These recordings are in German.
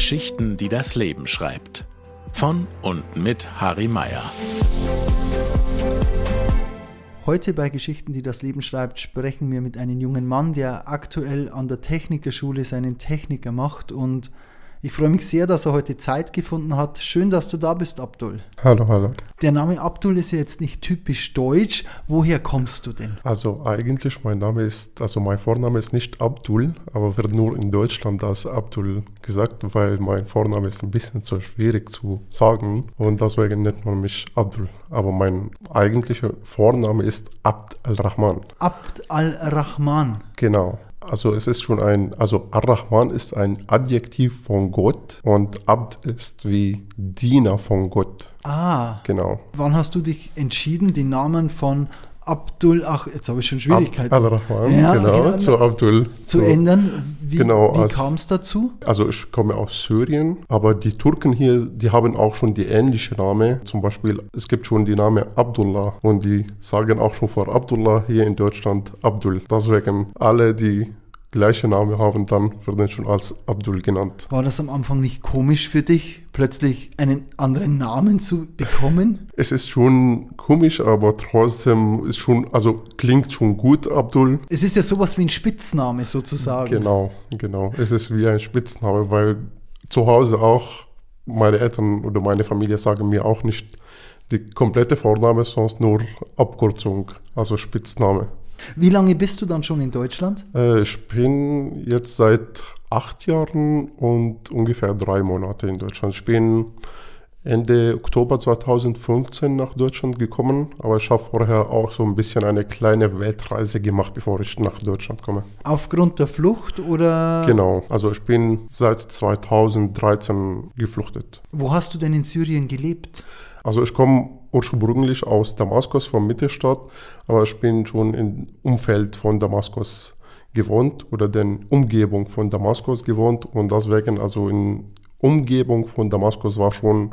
Geschichten, die das Leben schreibt. Von und mit Harry Meyer. Heute bei Geschichten, die das Leben schreibt, sprechen wir mit einem jungen Mann, der aktuell an der Technikerschule seinen Techniker macht und ich freue mich sehr, dass er heute Zeit gefunden hat. Schön, dass du da bist, Abdul. Hallo, hallo. Der Name Abdul ist ja jetzt nicht typisch deutsch. Woher kommst du denn? Also eigentlich mein Name ist, also mein Vorname ist nicht Abdul, aber wird nur in Deutschland als Abdul gesagt, weil mein Vorname ist ein bisschen zu schwierig zu sagen und deswegen nennt man mich Abdul. Aber mein eigentlicher Vorname ist Abd al-Rahman. Abd al-Rahman. Genau. Also es ist schon ein, also Ar-Rahman ist ein Adjektiv von Gott und Abd ist wie Diener von Gott. Ah. Genau. Wann hast du dich entschieden, den Namen von Abdul, ach, jetzt habe ich schon Schwierigkeiten. Al-Rahman, ja, genau, genau, zu Abdul. Zu so. ändern. Wie, genau, wie kam es dazu? Also ich komme aus Syrien, aber die Turken hier, die haben auch schon die ähnliche Name. Zum Beispiel, es gibt schon die Name Abdullah und die sagen auch schon vor Abdullah hier in Deutschland Abdul. Deswegen alle, die gleiche Name haben, dann werden schon als Abdul genannt. War das am Anfang nicht komisch für dich, plötzlich einen anderen Namen zu bekommen? Es ist schon komisch, aber trotzdem ist schon, also klingt schon gut, Abdul. Es ist ja sowas wie ein Spitzname sozusagen. Genau, genau. Es ist wie ein Spitzname, weil zu Hause auch meine Eltern oder meine Familie sagen mir auch nicht die komplette Vorname, sonst nur Abkürzung, also Spitzname. Wie lange bist du dann schon in Deutschland? Äh, ich bin jetzt seit acht Jahren und ungefähr drei Monate in Deutschland. Ich bin Ende Oktober 2015 nach Deutschland gekommen, aber ich habe vorher auch so ein bisschen eine kleine Weltreise gemacht, bevor ich nach Deutschland komme. Aufgrund der Flucht oder? Genau, also ich bin seit 2013 gefluchtet. Wo hast du denn in Syrien gelebt? Also ich komme ursprünglich aus Damaskus, von Mittelstadt, aber ich bin schon im Umfeld von Damaskus gewohnt oder den Umgebung von Damaskus gewohnt und deswegen also in Umgebung von Damaskus war schon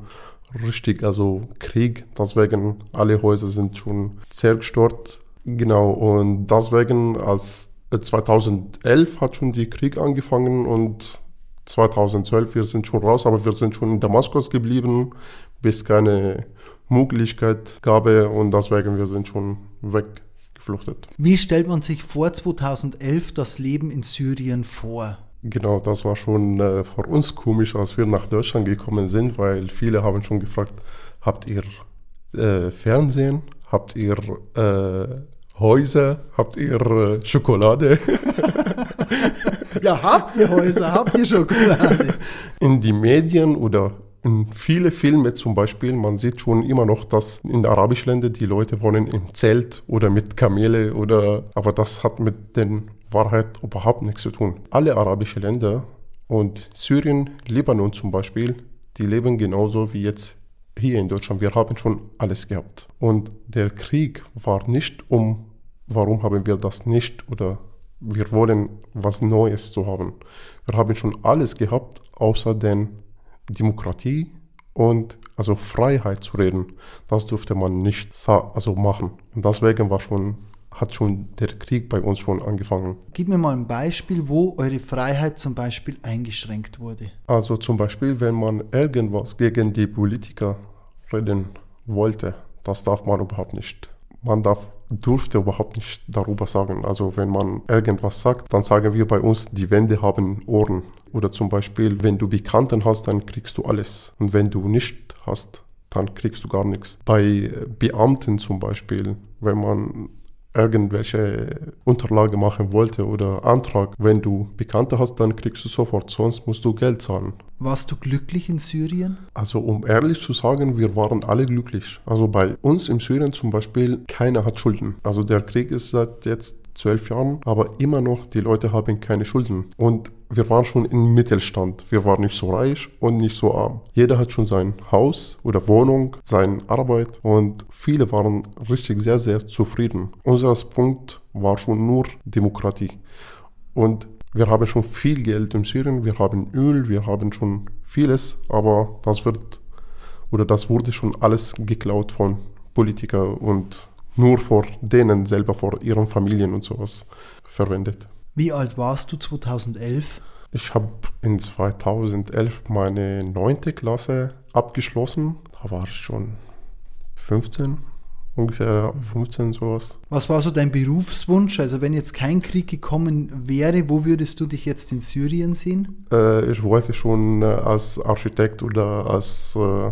richtig, also Krieg, deswegen alle Häuser sind schon zerstört. Genau, und deswegen als 2011 hat schon die Krieg angefangen und 2012, wir sind schon raus, aber wir sind schon in Damaskus geblieben, bis keine Möglichkeit gab und deswegen wir sind schon weggefluchtet. Wie stellt man sich vor 2011 das Leben in Syrien vor? Genau, das war schon äh, für uns komisch, als wir nach Deutschland gekommen sind, weil viele haben schon gefragt, habt ihr äh, Fernsehen, habt ihr äh, Häuser, habt ihr äh, Schokolade? ja, habt ihr Häuser, habt ihr Schokolade? In die Medien oder in viele Filme zum Beispiel, man sieht schon immer noch, dass in arabischen Ländern die Leute wohnen im Zelt oder mit Kamele oder, aber das hat mit der Wahrheit überhaupt nichts zu tun. Alle arabischen Länder und Syrien, Libanon zum Beispiel, die leben genauso wie jetzt hier in Deutschland. Wir haben schon alles gehabt. Und der Krieg war nicht um, warum haben wir das nicht oder wir wollen was Neues zu haben. Wir haben schon alles gehabt, außer den Demokratie und also Freiheit zu reden, das durfte man nicht also machen. Und deswegen war schon, hat schon der Krieg bei uns schon angefangen. Gib mir mal ein Beispiel, wo eure Freiheit zum Beispiel eingeschränkt wurde. Also zum Beispiel, wenn man irgendwas gegen die Politiker reden wollte, das darf man überhaupt nicht. Man darf durfte überhaupt nicht darüber sagen. Also wenn man irgendwas sagt, dann sagen wir bei uns, die Wände haben Ohren. Oder zum Beispiel, wenn du Bekannten hast, dann kriegst du alles. Und wenn du nicht hast, dann kriegst du gar nichts. Bei Beamten zum Beispiel, wenn man irgendwelche Unterlage machen wollte oder Antrag, wenn du Bekannte hast, dann kriegst du sofort, sonst musst du Geld zahlen. Warst du glücklich in Syrien? Also um ehrlich zu sagen, wir waren alle glücklich. Also bei uns in Syrien zum Beispiel, keiner hat Schulden. Also der Krieg ist seit jetzt zwölf Jahren, aber immer noch, die Leute haben keine Schulden. Und wir waren schon im Mittelstand. Wir waren nicht so reich und nicht so arm. Jeder hat schon sein Haus oder Wohnung, seine Arbeit und viele waren richtig sehr, sehr zufrieden. Unser Punkt war schon nur Demokratie. Und wir haben schon viel Geld in Syrien, wir haben Öl, wir haben schon vieles, aber das wird oder das wurde schon alles geklaut von Politikern und nur vor denen selber, vor ihren Familien und sowas verwendet. Wie alt warst du 2011? Ich habe in 2011 meine neunte Klasse abgeschlossen. Da war ich schon 15, ungefähr 15 sowas. Was war so dein Berufswunsch? Also wenn jetzt kein Krieg gekommen wäre, wo würdest du dich jetzt in Syrien sehen? Äh, ich wollte schon äh, als Architekt oder als äh,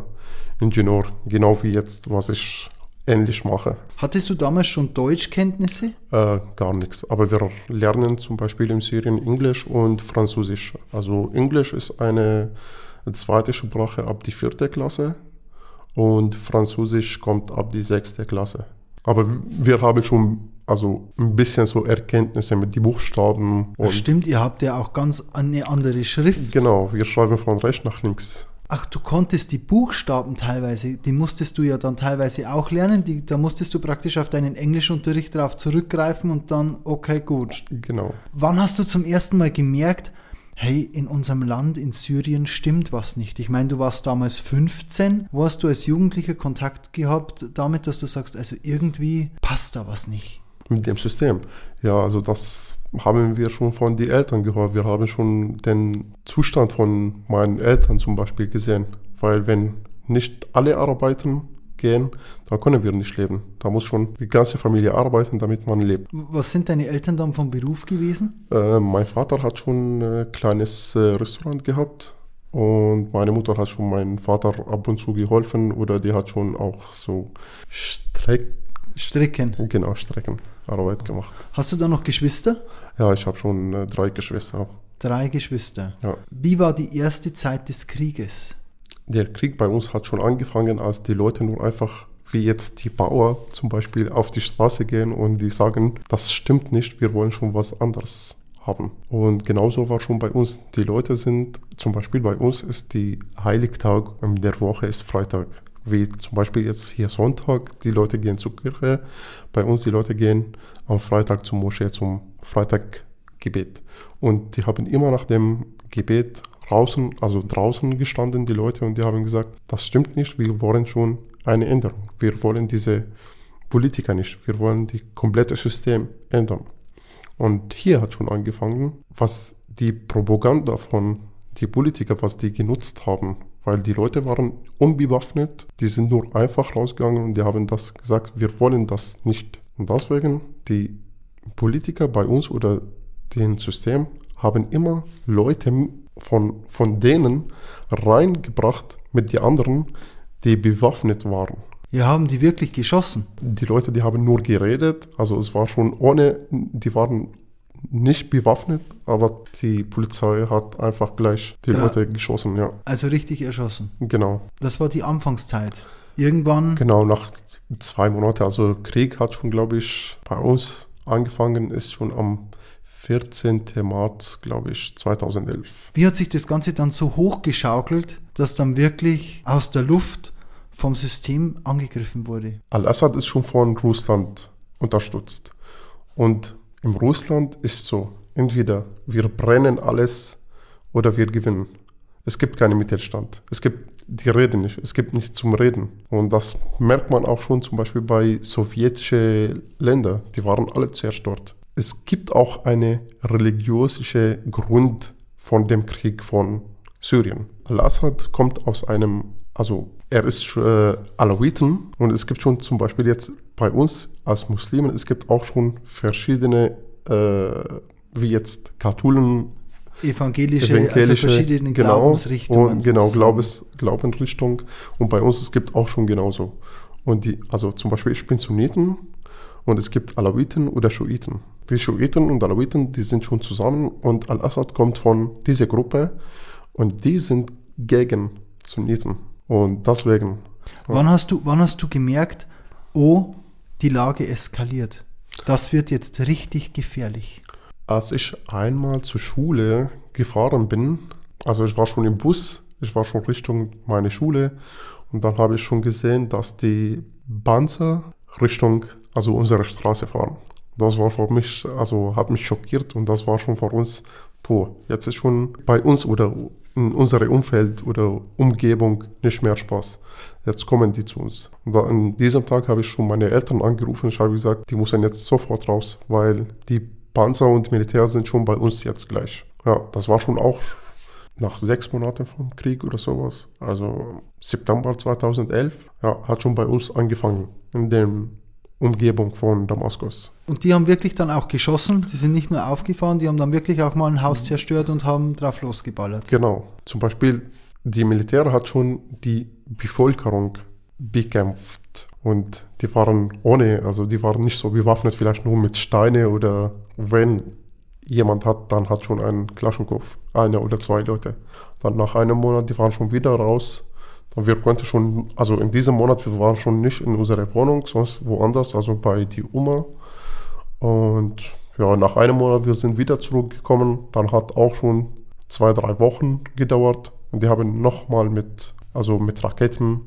Ingenieur, genau wie jetzt, was ich ähnlich mache. Hattest du damals schon Deutschkenntnisse? Äh, gar nichts. Aber wir lernen zum Beispiel in Syrien Englisch und Französisch. Also Englisch ist eine zweite Sprache ab die vierte Klasse und Französisch kommt ab die sechste Klasse. Aber wir haben schon also ein bisschen so Erkenntnisse mit den Buchstaben. Und Stimmt, ihr habt ja auch ganz eine andere Schrift. Genau, wir schreiben von rechts nach links. Ach, du konntest die Buchstaben teilweise, die musstest du ja dann teilweise auch lernen. Die, da musstest du praktisch auf deinen Englischunterricht darauf zurückgreifen und dann, okay, gut. Genau. Wann hast du zum ersten Mal gemerkt, hey, in unserem Land, in Syrien, stimmt was nicht? Ich meine, du warst damals 15. Wo hast du als Jugendlicher Kontakt gehabt damit, dass du sagst, also irgendwie passt da was nicht? Mit dem System. Ja, also das haben wir schon von den Eltern gehört. Wir haben schon den Zustand von meinen Eltern zum Beispiel gesehen. Weil wenn nicht alle arbeiten gehen, dann können wir nicht leben. Da muss schon die ganze Familie arbeiten, damit man lebt. Was sind deine Eltern dann vom Beruf gewesen? Äh, mein Vater hat schon ein kleines äh, Restaurant gehabt. Und meine Mutter hat schon meinem Vater ab und zu geholfen oder die hat schon auch so Streck Stricken. Genau, Streckenarbeit gemacht. Hast du da noch Geschwister? Ja, ich habe schon äh, drei Geschwister. Drei Geschwister. Ja. Wie war die erste Zeit des Krieges? Der Krieg bei uns hat schon angefangen, als die Leute nur einfach wie jetzt die Bauer zum Beispiel auf die Straße gehen und die sagen, das stimmt nicht, wir wollen schon was anderes haben. Und genauso war schon bei uns. Die Leute sind, zum Beispiel bei uns ist die Heiligtag in der Woche ist Freitag. Wie zum Beispiel jetzt hier Sonntag, die Leute gehen zur Kirche. Bei uns die Leute gehen am Freitag zur Moschee zum Freitaggebet. Und die haben immer nach dem Gebet draußen, also draußen gestanden, die Leute, und die haben gesagt, das stimmt nicht, wir wollen schon eine Änderung. Wir wollen diese Politiker nicht, wir wollen die komplette System ändern. Und hier hat schon angefangen, was die Propaganda von die Politiker, was die genutzt haben, weil die Leute waren unbewaffnet, die sind nur einfach rausgegangen und die haben das gesagt, wir wollen das nicht. Und deswegen, die Politiker bei uns oder dem System haben immer Leute von, von denen reingebracht mit den anderen, die bewaffnet waren. Ja, haben die wirklich geschossen? Die Leute, die haben nur geredet, also es war schon ohne, die waren nicht bewaffnet, aber die Polizei hat einfach gleich die genau. Leute geschossen, ja. Also richtig erschossen? Genau. Das war die Anfangszeit. Irgendwann? Genau, nach zwei Monaten. Also Krieg hat schon, glaube ich, bei uns angefangen, ist schon am 14. März, glaube ich, 2011. Wie hat sich das Ganze dann so hochgeschaukelt, dass dann wirklich aus der Luft vom System angegriffen wurde? Al-Assad ist schon von Russland unterstützt. Und im Russland ist so, entweder wir brennen alles oder wir gewinnen. Es gibt keinen Mittelstand. Es gibt die Rede nicht. Es gibt nicht zum Reden. Und das merkt man auch schon zum Beispiel bei sowjetischen Ländern. Die waren alle zerstört es gibt auch eine religiöse Grund von dem Krieg von Syrien. Al-Assad kommt aus einem, also er ist äh, Alawiten und es gibt schon zum Beispiel jetzt bei uns als Muslimen, es gibt auch schon verschiedene, wie jetzt Katholen, evangelische, also evangelische also verschiedene genau, Glaubensrichtungen. Und, genau, Glaubens, Glaubenrichtung. Und bei uns, es gibt auch schon genauso. Und die, also zum Beispiel, ich bin Sunniten und es gibt Alawiten oder Schuiten. Die Schuiten und Alawiten, die sind schon zusammen und Al-Assad kommt von dieser Gruppe und die sind gegen Sunniten. Und deswegen. Wann hast du, wann hast du gemerkt, oh, die Lage eskaliert? Das wird jetzt richtig gefährlich. Als ich einmal zur Schule gefahren bin, also ich war schon im Bus, ich war schon Richtung meine Schule und dann habe ich schon gesehen, dass die Panzer Richtung also unsere Straße fahren. Das war für mich, also hat mich schockiert und das war schon für uns, puh, jetzt ist schon bei uns oder in unserem Umfeld oder Umgebung nicht mehr Spaß. Jetzt kommen die zu uns. Und an diesem Tag habe ich schon meine Eltern angerufen. Ich habe gesagt, die müssen jetzt sofort raus, weil die Panzer und Militär sind schon bei uns jetzt gleich. Ja, das war schon auch nach sechs Monaten vom Krieg oder sowas. Also September 2011, ja, hat schon bei uns angefangen, in der Umgebung von Damaskus. Und die haben wirklich dann auch geschossen, die sind nicht nur aufgefahren, die haben dann wirklich auch mal ein Haus zerstört und haben drauf losgeballert. Genau. Zum Beispiel, die Militär hat schon die Bevölkerung bekämpft. Und die waren ohne, also die waren nicht so bewaffnet, vielleicht nur mit Steine oder wenn jemand hat, dann hat schon einen Klaschenkopf, eine oder zwei Leute. Dann nach einem Monat, die waren schon wieder raus. Dann wir konnten schon, also in diesem Monat, wir waren schon nicht in unserer Wohnung, sonst woanders, also bei die Oma. Und ja, nach einem Monat, wir sind wieder zurückgekommen. Dann hat auch schon zwei, drei Wochen gedauert. Und die haben nochmal mit, also mit Raketen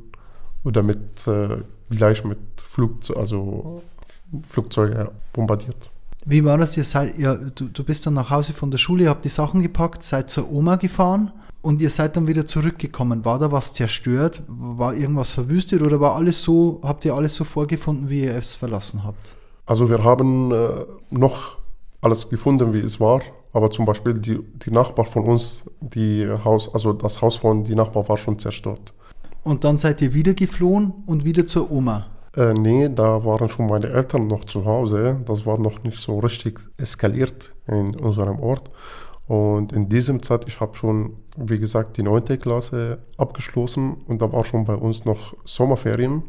oder mit, äh, gleich mit Flugze also Flugzeuge bombardiert. Wie war das? Ihr seid, ja, du, du bist dann nach Hause von der Schule, habt die Sachen gepackt, seid zur Oma gefahren und ihr seid dann wieder zurückgekommen. War da was zerstört? War irgendwas verwüstet oder war alles so, habt ihr alles so vorgefunden, wie ihr es verlassen habt? Also wir haben äh, noch alles gefunden, wie es war. Aber zum Beispiel die, die Nachbar von uns, die Haus, also das Haus von die Nachbar war schon zerstört. Und dann seid ihr wieder geflohen und wieder zur Oma? Äh, nee, da waren schon meine Eltern noch zu Hause. Das war noch nicht so richtig eskaliert in unserem Ort. Und in diesem Zeit, ich habe schon, wie gesagt, die neunte Klasse abgeschlossen und da war schon bei uns noch Sommerferien.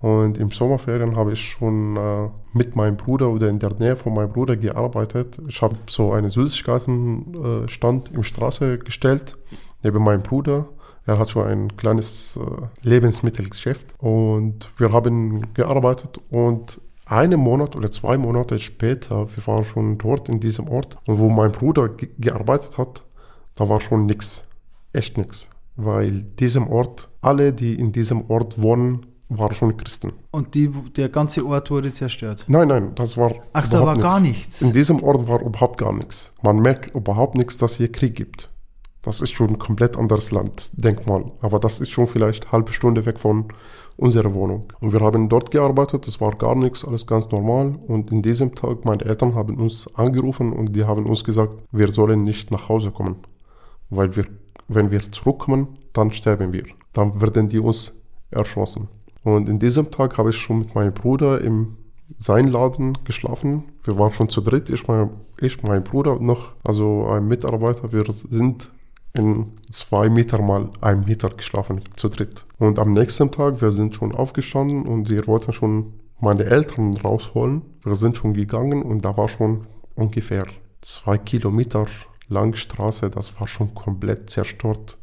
Und im Sommerferien habe ich schon äh, mit meinem Bruder oder in der Nähe von meinem Bruder gearbeitet. Ich habe so einen Süßigkeitenstand äh, im Straße gestellt, neben meinem Bruder. Er hat schon ein kleines äh, Lebensmittelgeschäft und wir haben gearbeitet und einen Monat oder zwei Monate später, wir waren schon dort in diesem Ort und wo mein Bruder ge gearbeitet hat, da war schon nichts, echt nichts, weil diesem Ort, alle, die in diesem Ort wohnen, waren schon Christen. Und die, der ganze Ort wurde zerstört? Nein, nein, das war. Ach, da war nichts. gar nichts. In diesem Ort war überhaupt gar nichts. Man merkt überhaupt nichts, dass hier Krieg gibt. Das ist schon ein komplett anderes Land, denk mal. Aber das ist schon vielleicht eine halbe Stunde weg von unserer Wohnung. Und wir haben dort gearbeitet, es war gar nichts, alles ganz normal. Und in diesem Tag, meine Eltern haben uns angerufen und die haben uns gesagt, wir sollen nicht nach Hause kommen. Weil wir, wenn wir zurückkommen, dann sterben wir. Dann werden die uns erschossen. Und in diesem Tag habe ich schon mit meinem Bruder im sein Laden geschlafen. Wir waren schon zu dritt, ich, mein, ich mein Bruder noch, also ein Mitarbeiter. Wir sind in zwei Meter mal ein Meter geschlafen, zu dritt. Und am nächsten Tag, wir sind schon aufgestanden und wir wollten schon meine Eltern rausholen. Wir sind schon gegangen und da war schon ungefähr zwei Kilometer lang Straße, das war schon komplett zerstört.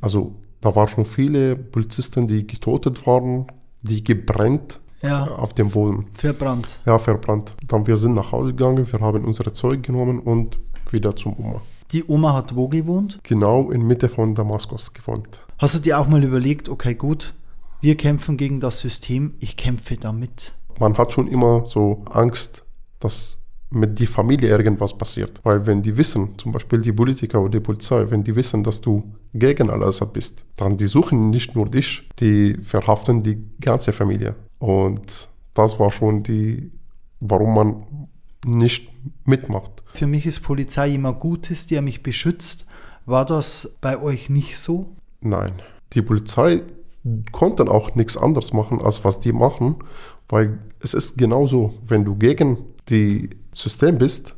Also da waren schon viele Polizisten, die getötet waren, die gebrannt ja, auf dem Boden. Verbrannt. Ja, verbrannt. Dann wir sind nach Hause gegangen, wir haben unsere Zeug genommen und wieder zum Oma. Die Oma hat wo gewohnt? Genau in Mitte von Damaskus gewohnt. Hast du dir auch mal überlegt, okay, gut, wir kämpfen gegen das System, ich kämpfe damit? Man hat schon immer so Angst, dass mit die Familie irgendwas passiert. Weil wenn die wissen, zum Beispiel die Politiker oder die Polizei, wenn die wissen, dass du gegen Al-Assad bist, dann die suchen nicht nur dich, die verhaften die ganze Familie. Und das war schon die, warum man nicht mitmacht. Für mich ist Polizei immer Gutes, der mich beschützt. War das bei euch nicht so? Nein. Die Polizei konnte auch nichts anderes machen, als was die machen, weil es ist genauso, wenn du gegen die System bist,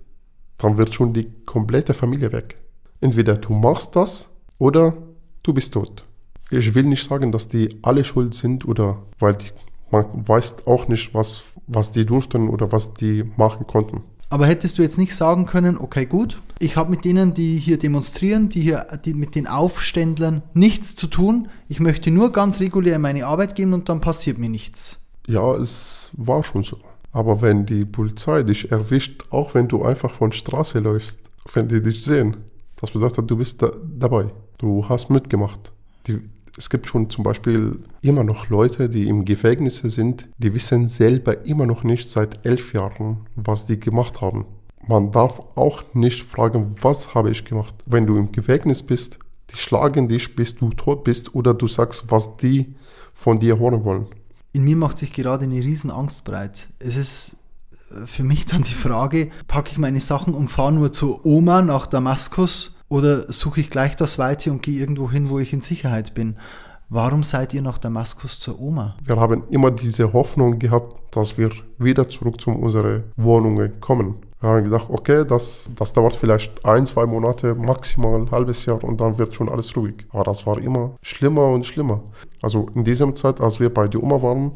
dann wird schon die komplette Familie weg. Entweder du machst das oder du bist tot. Ich will nicht sagen, dass die alle schuld sind oder weil die, man weiß auch nicht, was, was die durften oder was die machen konnten. Aber hättest du jetzt nicht sagen können, okay, gut, ich habe mit denen, die hier demonstrieren, die hier die mit den Aufständlern nichts zu tun. Ich möchte nur ganz regulär meine Arbeit gehen und dann passiert mir nichts. Ja, es war schon so. Aber wenn die Polizei dich erwischt, auch wenn du einfach von Straße läufst, wenn die dich sehen, das bedeutet, du bist da, dabei. Du hast mitgemacht. Die, es gibt schon zum Beispiel immer noch Leute, die im Gefängnis sind, die wissen selber immer noch nicht seit elf Jahren, was die gemacht haben. Man darf auch nicht fragen, was habe ich gemacht. Wenn du im Gefängnis bist, die schlagen dich, bis du tot bist oder du sagst, was die von dir hören wollen. In mir macht sich gerade eine Riesenangst breit. Es ist für mich dann die Frage, packe ich meine Sachen und fahre nur zur Oma nach Damaskus oder suche ich gleich das Weite und gehe irgendwo hin, wo ich in Sicherheit bin? Warum seid ihr nach Damaskus zur Oma? Wir haben immer diese Hoffnung gehabt, dass wir wieder zurück zu unseren Wohnungen kommen. Wir haben gedacht, okay, das, das dauert vielleicht ein, zwei Monate, maximal ein halbes Jahr und dann wird schon alles ruhig. Aber das war immer schlimmer und schlimmer. Also in dieser Zeit, als wir bei der Oma waren,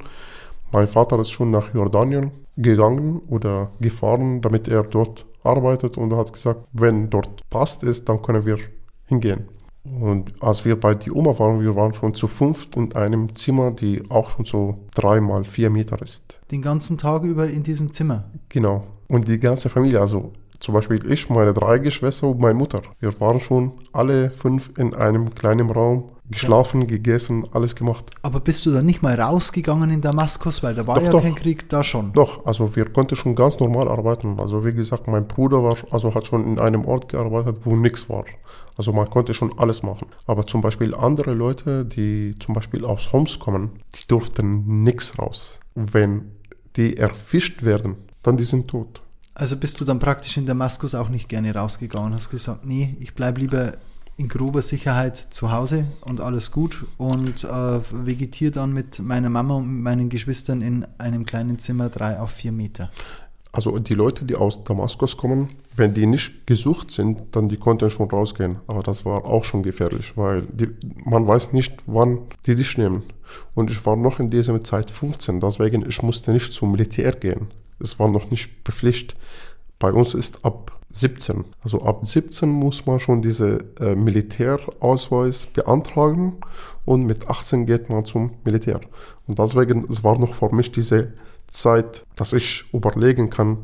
mein Vater ist schon nach Jordanien gegangen oder gefahren, damit er dort arbeitet und hat gesagt, wenn dort passt ist, dann können wir hingehen. Und als wir bei die Oma waren, wir waren schon zu fünft in einem Zimmer, die auch schon so drei mal vier Meter ist. Den ganzen Tag über in diesem Zimmer? Genau. Und die ganze Familie, also zum Beispiel ich, meine drei Geschwister und meine Mutter. Wir waren schon alle fünf in einem kleinen Raum, geschlafen, ja. gegessen, alles gemacht. Aber bist du dann nicht mal rausgegangen in Damaskus, weil da war doch, ja doch. kein Krieg, da schon? Doch, also wir konnten schon ganz normal arbeiten. Also wie gesagt, mein Bruder war, also hat schon in einem Ort gearbeitet, wo nichts war. Also man konnte schon alles machen. Aber zum Beispiel andere Leute, die zum Beispiel aus Homs kommen, die durften nichts raus. Wenn die erfischt werden, dann die sind tot. Also bist du dann praktisch in Damaskus auch nicht gerne rausgegangen, hast gesagt, nee, ich bleibe lieber in grober Sicherheit zu Hause und alles gut und äh, vegetiere dann mit meiner Mama und meinen Geschwistern in einem kleinen Zimmer drei auf vier Meter. Also die Leute, die aus Damaskus kommen, wenn die nicht gesucht sind, dann die konnten schon rausgehen. Aber das war auch schon gefährlich, weil die, man weiß nicht, wann die dich nehmen. Und ich war noch in dieser Zeit 15, deswegen ich musste nicht zum Militär gehen. Es war noch nicht bepflichtet. Bei uns ist ab 17. Also ab 17 muss man schon diese äh, Militärausweis beantragen und mit 18 geht man zum Militär. Und deswegen, es war noch für mich diese Zeit, dass ich überlegen kann,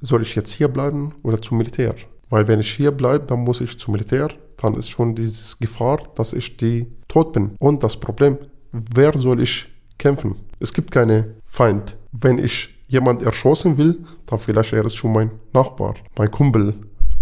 soll ich jetzt hier bleiben oder zum Militär? Weil wenn ich hier bleibe, dann muss ich zum Militär, dann ist schon diese Gefahr, dass ich die tot bin. Und das Problem, wer soll ich kämpfen? Es gibt keine Feind. Wenn ich jemand erschossen will, dann vielleicht er ist schon mein Nachbar, mein Kumpel,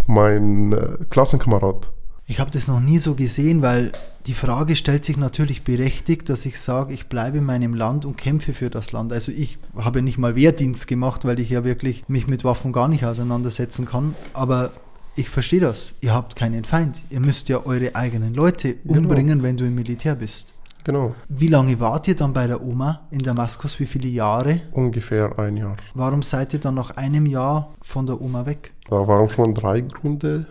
mein äh, Klassenkamerad. Ich habe das noch nie so gesehen, weil die Frage stellt sich natürlich berechtigt, dass ich sage, ich bleibe in meinem Land und kämpfe für das Land. Also ich habe nicht mal Wehrdienst gemacht, weil ich ja wirklich mich mit Waffen gar nicht auseinandersetzen kann. Aber ich verstehe das. Ihr habt keinen Feind. Ihr müsst ja eure eigenen Leute genau. umbringen, genau. wenn du im Militär bist. Genau. Wie lange wart ihr dann bei der Oma in Damaskus? Wie viele Jahre? Ungefähr ein Jahr. Warum seid ihr dann nach einem Jahr von der Oma weg? Da waren schon drei Gründe.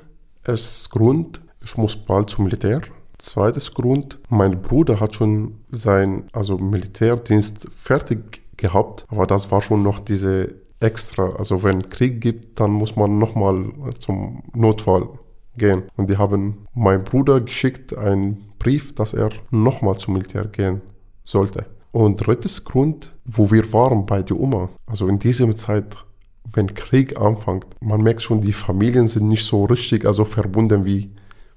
Erstes Grund, ich muss bald zum Militär. Zweites Grund, mein Bruder hat schon sein also Militärdienst fertig gehabt, aber das war schon noch diese extra. Also wenn Krieg gibt, dann muss man nochmal zum Notfall gehen. Und die haben meinen Bruder geschickt, einen Brief, dass er nochmal zum Militär gehen sollte. Und drittes Grund, wo wir waren bei der Oma, also in dieser Zeit, wenn Krieg anfängt, man merkt schon, die Familien sind nicht so richtig, also verbunden wie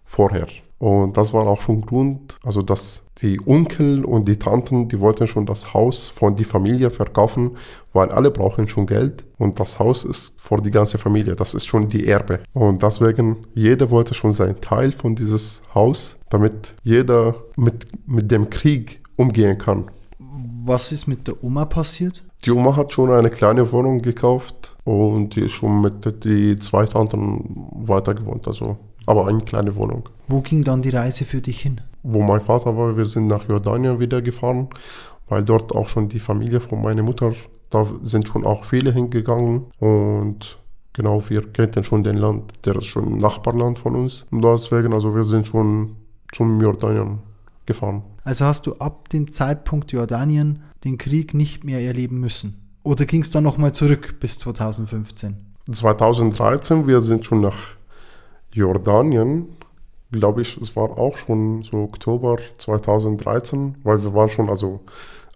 vorher. Und das war auch schon Grund, also dass die Onkel und die Tanten, die wollten schon das Haus von der Familie verkaufen, weil alle brauchen schon Geld und das Haus ist für die ganze Familie, das ist schon die Erbe. Und deswegen, jeder wollte schon seinen Teil von dieses Haus, damit jeder mit, mit dem Krieg umgehen kann. Was ist mit der Oma passiert? Die Oma hat schon eine kleine Wohnung gekauft und die ist schon mit den zwei Tanten weiter gewohnt, also aber eine kleine Wohnung. Wo ging dann die Reise für dich hin? Wo mein Vater war, wir sind nach Jordanien wieder gefahren, weil dort auch schon die Familie von meiner Mutter, da sind schon auch viele hingegangen und genau, wir kennen schon den Land, der ist schon ein Nachbarland von uns und deswegen, also wir sind schon zum Jordanien gefahren. Also hast du ab dem Zeitpunkt Jordanien den Krieg nicht mehr erleben müssen? Oder ging es dann nochmal zurück bis 2015? 2013, wir sind schon nach Jordanien, glaube ich, es war auch schon so Oktober 2013, weil wir waren schon also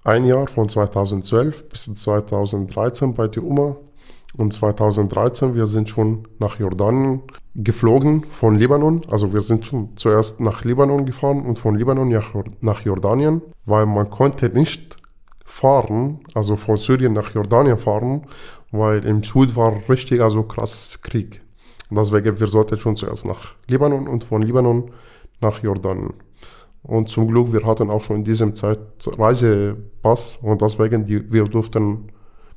ein Jahr von 2012 bis 2013 bei der UMA und 2013 wir sind schon nach Jordanien geflogen von Libanon. Also wir sind schon zuerst nach Libanon gefahren und von Libanon nach Jordanien, weil man konnte nicht fahren, also von Syrien nach Jordanien fahren, weil im Süd war richtig also krass Krieg. Deswegen, wir sollten schon zuerst nach Libanon und von Libanon nach Jordanien. Und zum Glück, wir hatten auch schon in diesem Zeit Reisepass und deswegen, die, wir durften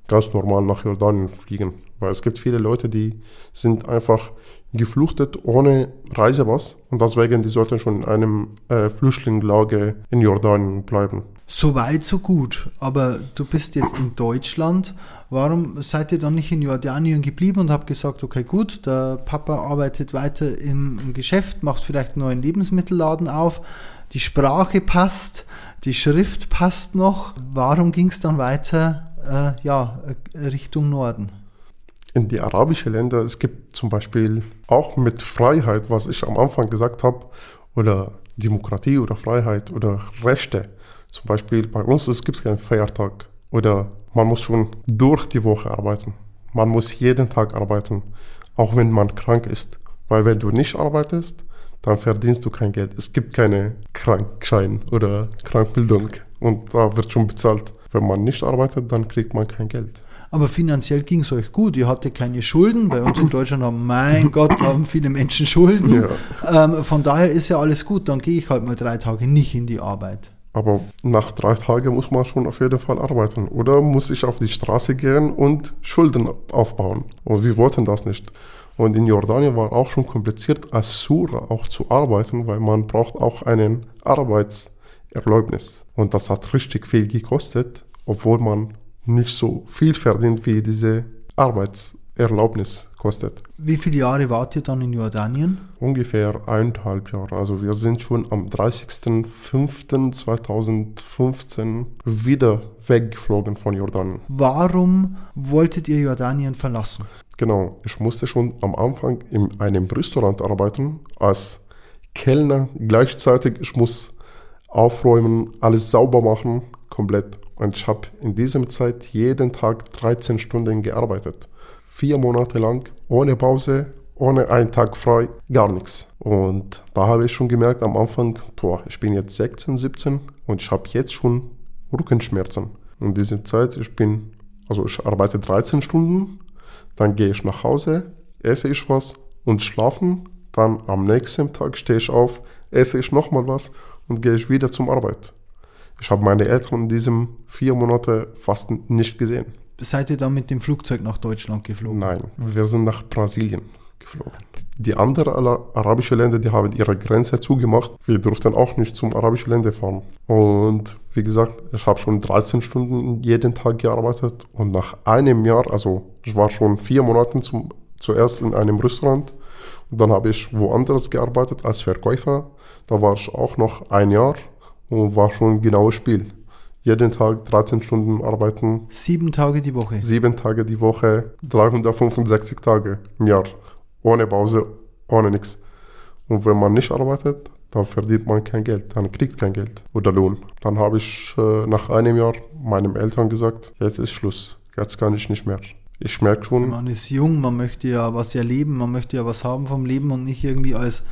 ganz normal nach Jordanien fliegen. Weil es gibt viele Leute, die sind einfach gefluchtet ohne Reisepass und deswegen die sollten schon in einem äh, Flüchtlingslager in Jordanien bleiben. So weit, so gut. Aber du bist jetzt in Deutschland. Warum seid ihr dann nicht in Jordanien geblieben und habt gesagt, okay, gut, der Papa arbeitet weiter im, Geschäft, macht vielleicht einen neuen Lebensmittelladen auf, die Sprache passt, die Schrift passt noch. Warum ging es dann weiter äh, ja, Richtung Norden? in die arabischen Länder, es gibt zum Beispiel auch mit Freiheit, was ich am Anfang gesagt habe, oder Demokratie oder Freiheit oder Rechte. Zum Beispiel bei uns es gibt keinen Feiertag oder man muss schon durch die Woche arbeiten. Man muss jeden Tag arbeiten, auch wenn man krank ist. Weil wenn du nicht arbeitest, dann verdienst du kein Geld. Es gibt keine Krankschein oder Krankbildung und da wird schon bezahlt. Wenn man nicht arbeitet, dann kriegt man kein Geld. Aber finanziell ging es euch gut. Ihr hattet keine Schulden. Bei uns in Deutschland haben, mein Gott, haben viele Menschen Schulden. Ja. Ähm, von daher ist ja alles gut. Dann gehe ich halt mal drei Tage nicht in die Arbeit. Aber nach drei Tagen muss man schon auf jeden Fall arbeiten. Oder muss ich auf die Straße gehen und Schulden aufbauen? Und wir wollten das nicht. Und in Jordanien war auch schon kompliziert, als Sura auch zu arbeiten, weil man braucht auch einen Arbeitserlaubnis. Und das hat richtig viel gekostet, obwohl man nicht so viel verdient, wie diese Arbeitserlaubnis kostet. Wie viele Jahre wart ihr dann in Jordanien? Ungefähr eineinhalb Jahre. Also wir sind schon am 30.05.2015 wieder weggeflogen von Jordanien. Warum wolltet ihr Jordanien verlassen? Genau, ich musste schon am Anfang in einem Restaurant arbeiten als Kellner. Gleichzeitig, ich muss aufräumen, alles sauber machen, komplett. Und ich habe in dieser Zeit jeden Tag 13 Stunden gearbeitet. Vier Monate lang, ohne Pause, ohne einen Tag frei, gar nichts. Und da habe ich schon gemerkt am Anfang, boah, ich bin jetzt 16, 17 und ich habe jetzt schon Rückenschmerzen. Und in dieser Zeit, ich bin, also ich arbeite 13 Stunden, dann gehe ich nach Hause, esse ich was und schlafen. Dann am nächsten Tag stehe ich auf, esse ich nochmal was und gehe ich wieder zum Arbeit. Ich habe meine Eltern in diesen vier Monaten fast nicht gesehen. Seid ihr dann mit dem Flugzeug nach Deutschland geflogen? Nein, wir sind nach Brasilien geflogen. Die anderen arabischen Länder, die haben ihre Grenze zugemacht. Wir durften auch nicht zum arabischen Länder fahren. Und wie gesagt, ich habe schon 13 Stunden jeden Tag gearbeitet und nach einem Jahr, also ich war schon vier Monate zum, zuerst in einem Restaurant und dann habe ich woanders gearbeitet als Verkäufer. Da war ich auch noch ein Jahr und war schon ein genaues Spiel. Jeden Tag 13 Stunden arbeiten. Sieben Tage die Woche. Sieben Tage die Woche, 365 Tage im Jahr. Ohne Pause, ohne nichts. Und wenn man nicht arbeitet, dann verdient man kein Geld, dann kriegt kein Geld oder Lohn. Dann habe ich äh, nach einem Jahr meinen Eltern gesagt, jetzt ist Schluss, jetzt kann ich nicht mehr. Ich merke schon. Man ist jung, man möchte ja was erleben, man möchte ja was haben vom Leben und nicht irgendwie als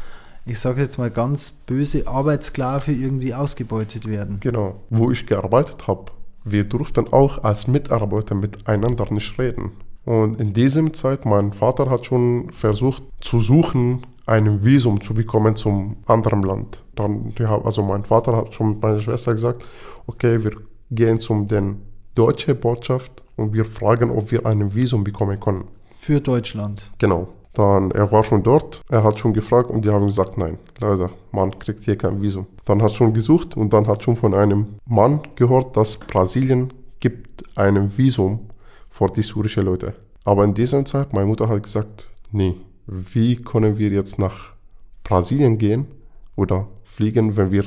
ich sage jetzt mal ganz böse Arbeitssklave irgendwie ausgebeutet werden. Genau. Wo ich gearbeitet habe, wir durften auch als Mitarbeiter miteinander nicht reden. Und in diesem Zeit, mein Vater hat schon versucht zu suchen, ein Visum zu bekommen zum anderen Land. Dann, also mein Vater hat schon mit meiner Schwester gesagt, okay, wir gehen zum den deutsche Botschaft und wir fragen, ob wir ein Visum bekommen können. Für Deutschland. Genau. Dann, er war schon dort, er hat schon gefragt und die haben gesagt, nein, leider, man kriegt hier kein Visum. Dann hat schon gesucht und dann hat schon von einem Mann gehört, dass Brasilien gibt ein Visum für die syrischen Leute. Aber in dieser Zeit, meine Mutter hat gesagt, nee, wie können wir jetzt nach Brasilien gehen oder fliegen, wenn wir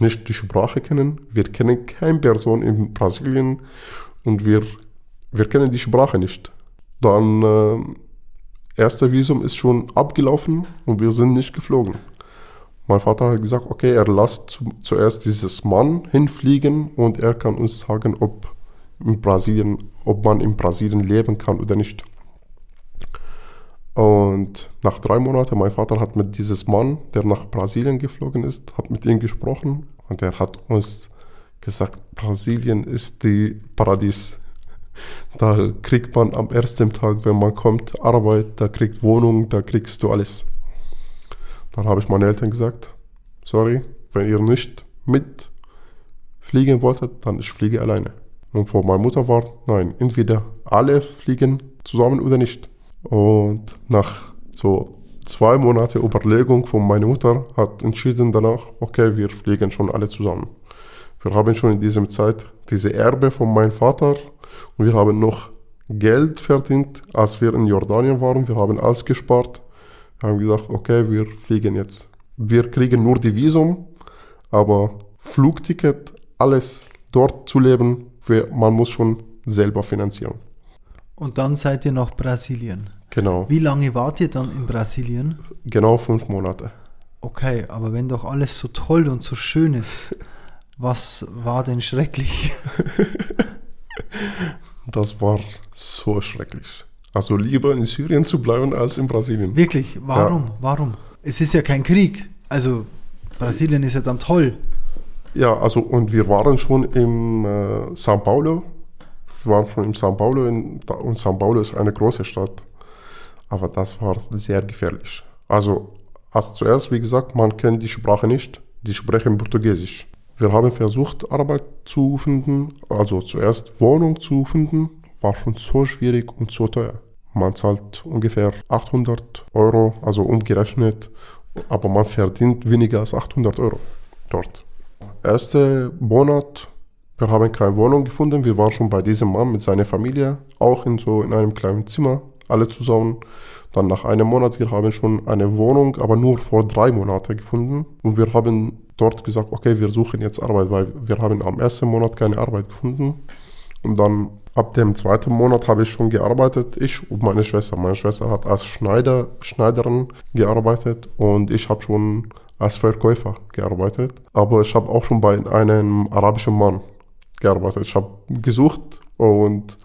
nicht die Sprache kennen? Wir kennen keine Person in Brasilien und wir, wir kennen die Sprache nicht. Dann äh, erste Visum ist schon abgelaufen und wir sind nicht geflogen. Mein Vater hat gesagt, okay, er lässt zu, zuerst dieses Mann hinfliegen und er kann uns sagen, ob in Brasilien, ob man in Brasilien leben kann oder nicht. Und nach drei Monaten, mein Vater hat mit diesem Mann, der nach Brasilien geflogen ist, hat mit ihm gesprochen und er hat uns gesagt, Brasilien ist die Paradies. Da kriegt man am ersten Tag, wenn man kommt, Arbeit, da kriegt Wohnung, da kriegst du alles. Dann habe ich meinen Eltern gesagt, sorry, wenn ihr nicht mitfliegen wolltet, dann ich fliege alleine. Und von meiner Mutter war, nein, entweder alle fliegen zusammen oder nicht. Und nach so zwei Monate Überlegung von meiner Mutter hat entschieden danach, okay, wir fliegen schon alle zusammen. Wir haben schon in dieser Zeit diese Erbe von meinem Vater und wir haben noch Geld verdient, als wir in Jordanien waren. Wir haben alles gespart. Wir haben gesagt, okay, wir fliegen jetzt. Wir kriegen nur die Visum, aber Flugticket, alles dort zu leben, man muss schon selber finanzieren. Und dann seid ihr nach Brasilien. Genau. Wie lange wart ihr dann in Brasilien? Genau fünf Monate. Okay, aber wenn doch alles so toll und so schön ist, was war denn schrecklich? das war so schrecklich. Also lieber in Syrien zu bleiben als in Brasilien. Wirklich? Warum? Ja. Warum? Es ist ja kein Krieg. Also Brasilien ist ja dann toll. Ja, also und wir waren schon im äh, São Paulo. Wir waren schon im São Paulo in, und São Paulo ist eine große Stadt. Aber das war sehr gefährlich. Also als zuerst, wie gesagt, man kennt die Sprache nicht. Die sprechen Portugiesisch. Wir haben versucht, Arbeit zu finden, also zuerst Wohnung zu finden, war schon so schwierig und so teuer. Man zahlt ungefähr 800 Euro, also umgerechnet, aber man verdient weniger als 800 Euro dort. Erster Monat, wir haben keine Wohnung gefunden. Wir waren schon bei diesem Mann mit seiner Familie, auch in so in einem kleinen Zimmer, alle zusammen. Dann nach einem Monat, wir haben schon eine Wohnung, aber nur vor drei Monaten gefunden. Und wir haben dort gesagt, okay, wir suchen jetzt Arbeit, weil wir haben am ersten Monat keine Arbeit gefunden. Und dann ab dem zweiten Monat habe ich schon gearbeitet, ich und meine Schwester. Meine Schwester hat als Schneider, Schneiderin gearbeitet und ich habe schon als Verkäufer gearbeitet. Aber ich habe auch schon bei einem arabischen Mann gearbeitet. Ich habe gesucht und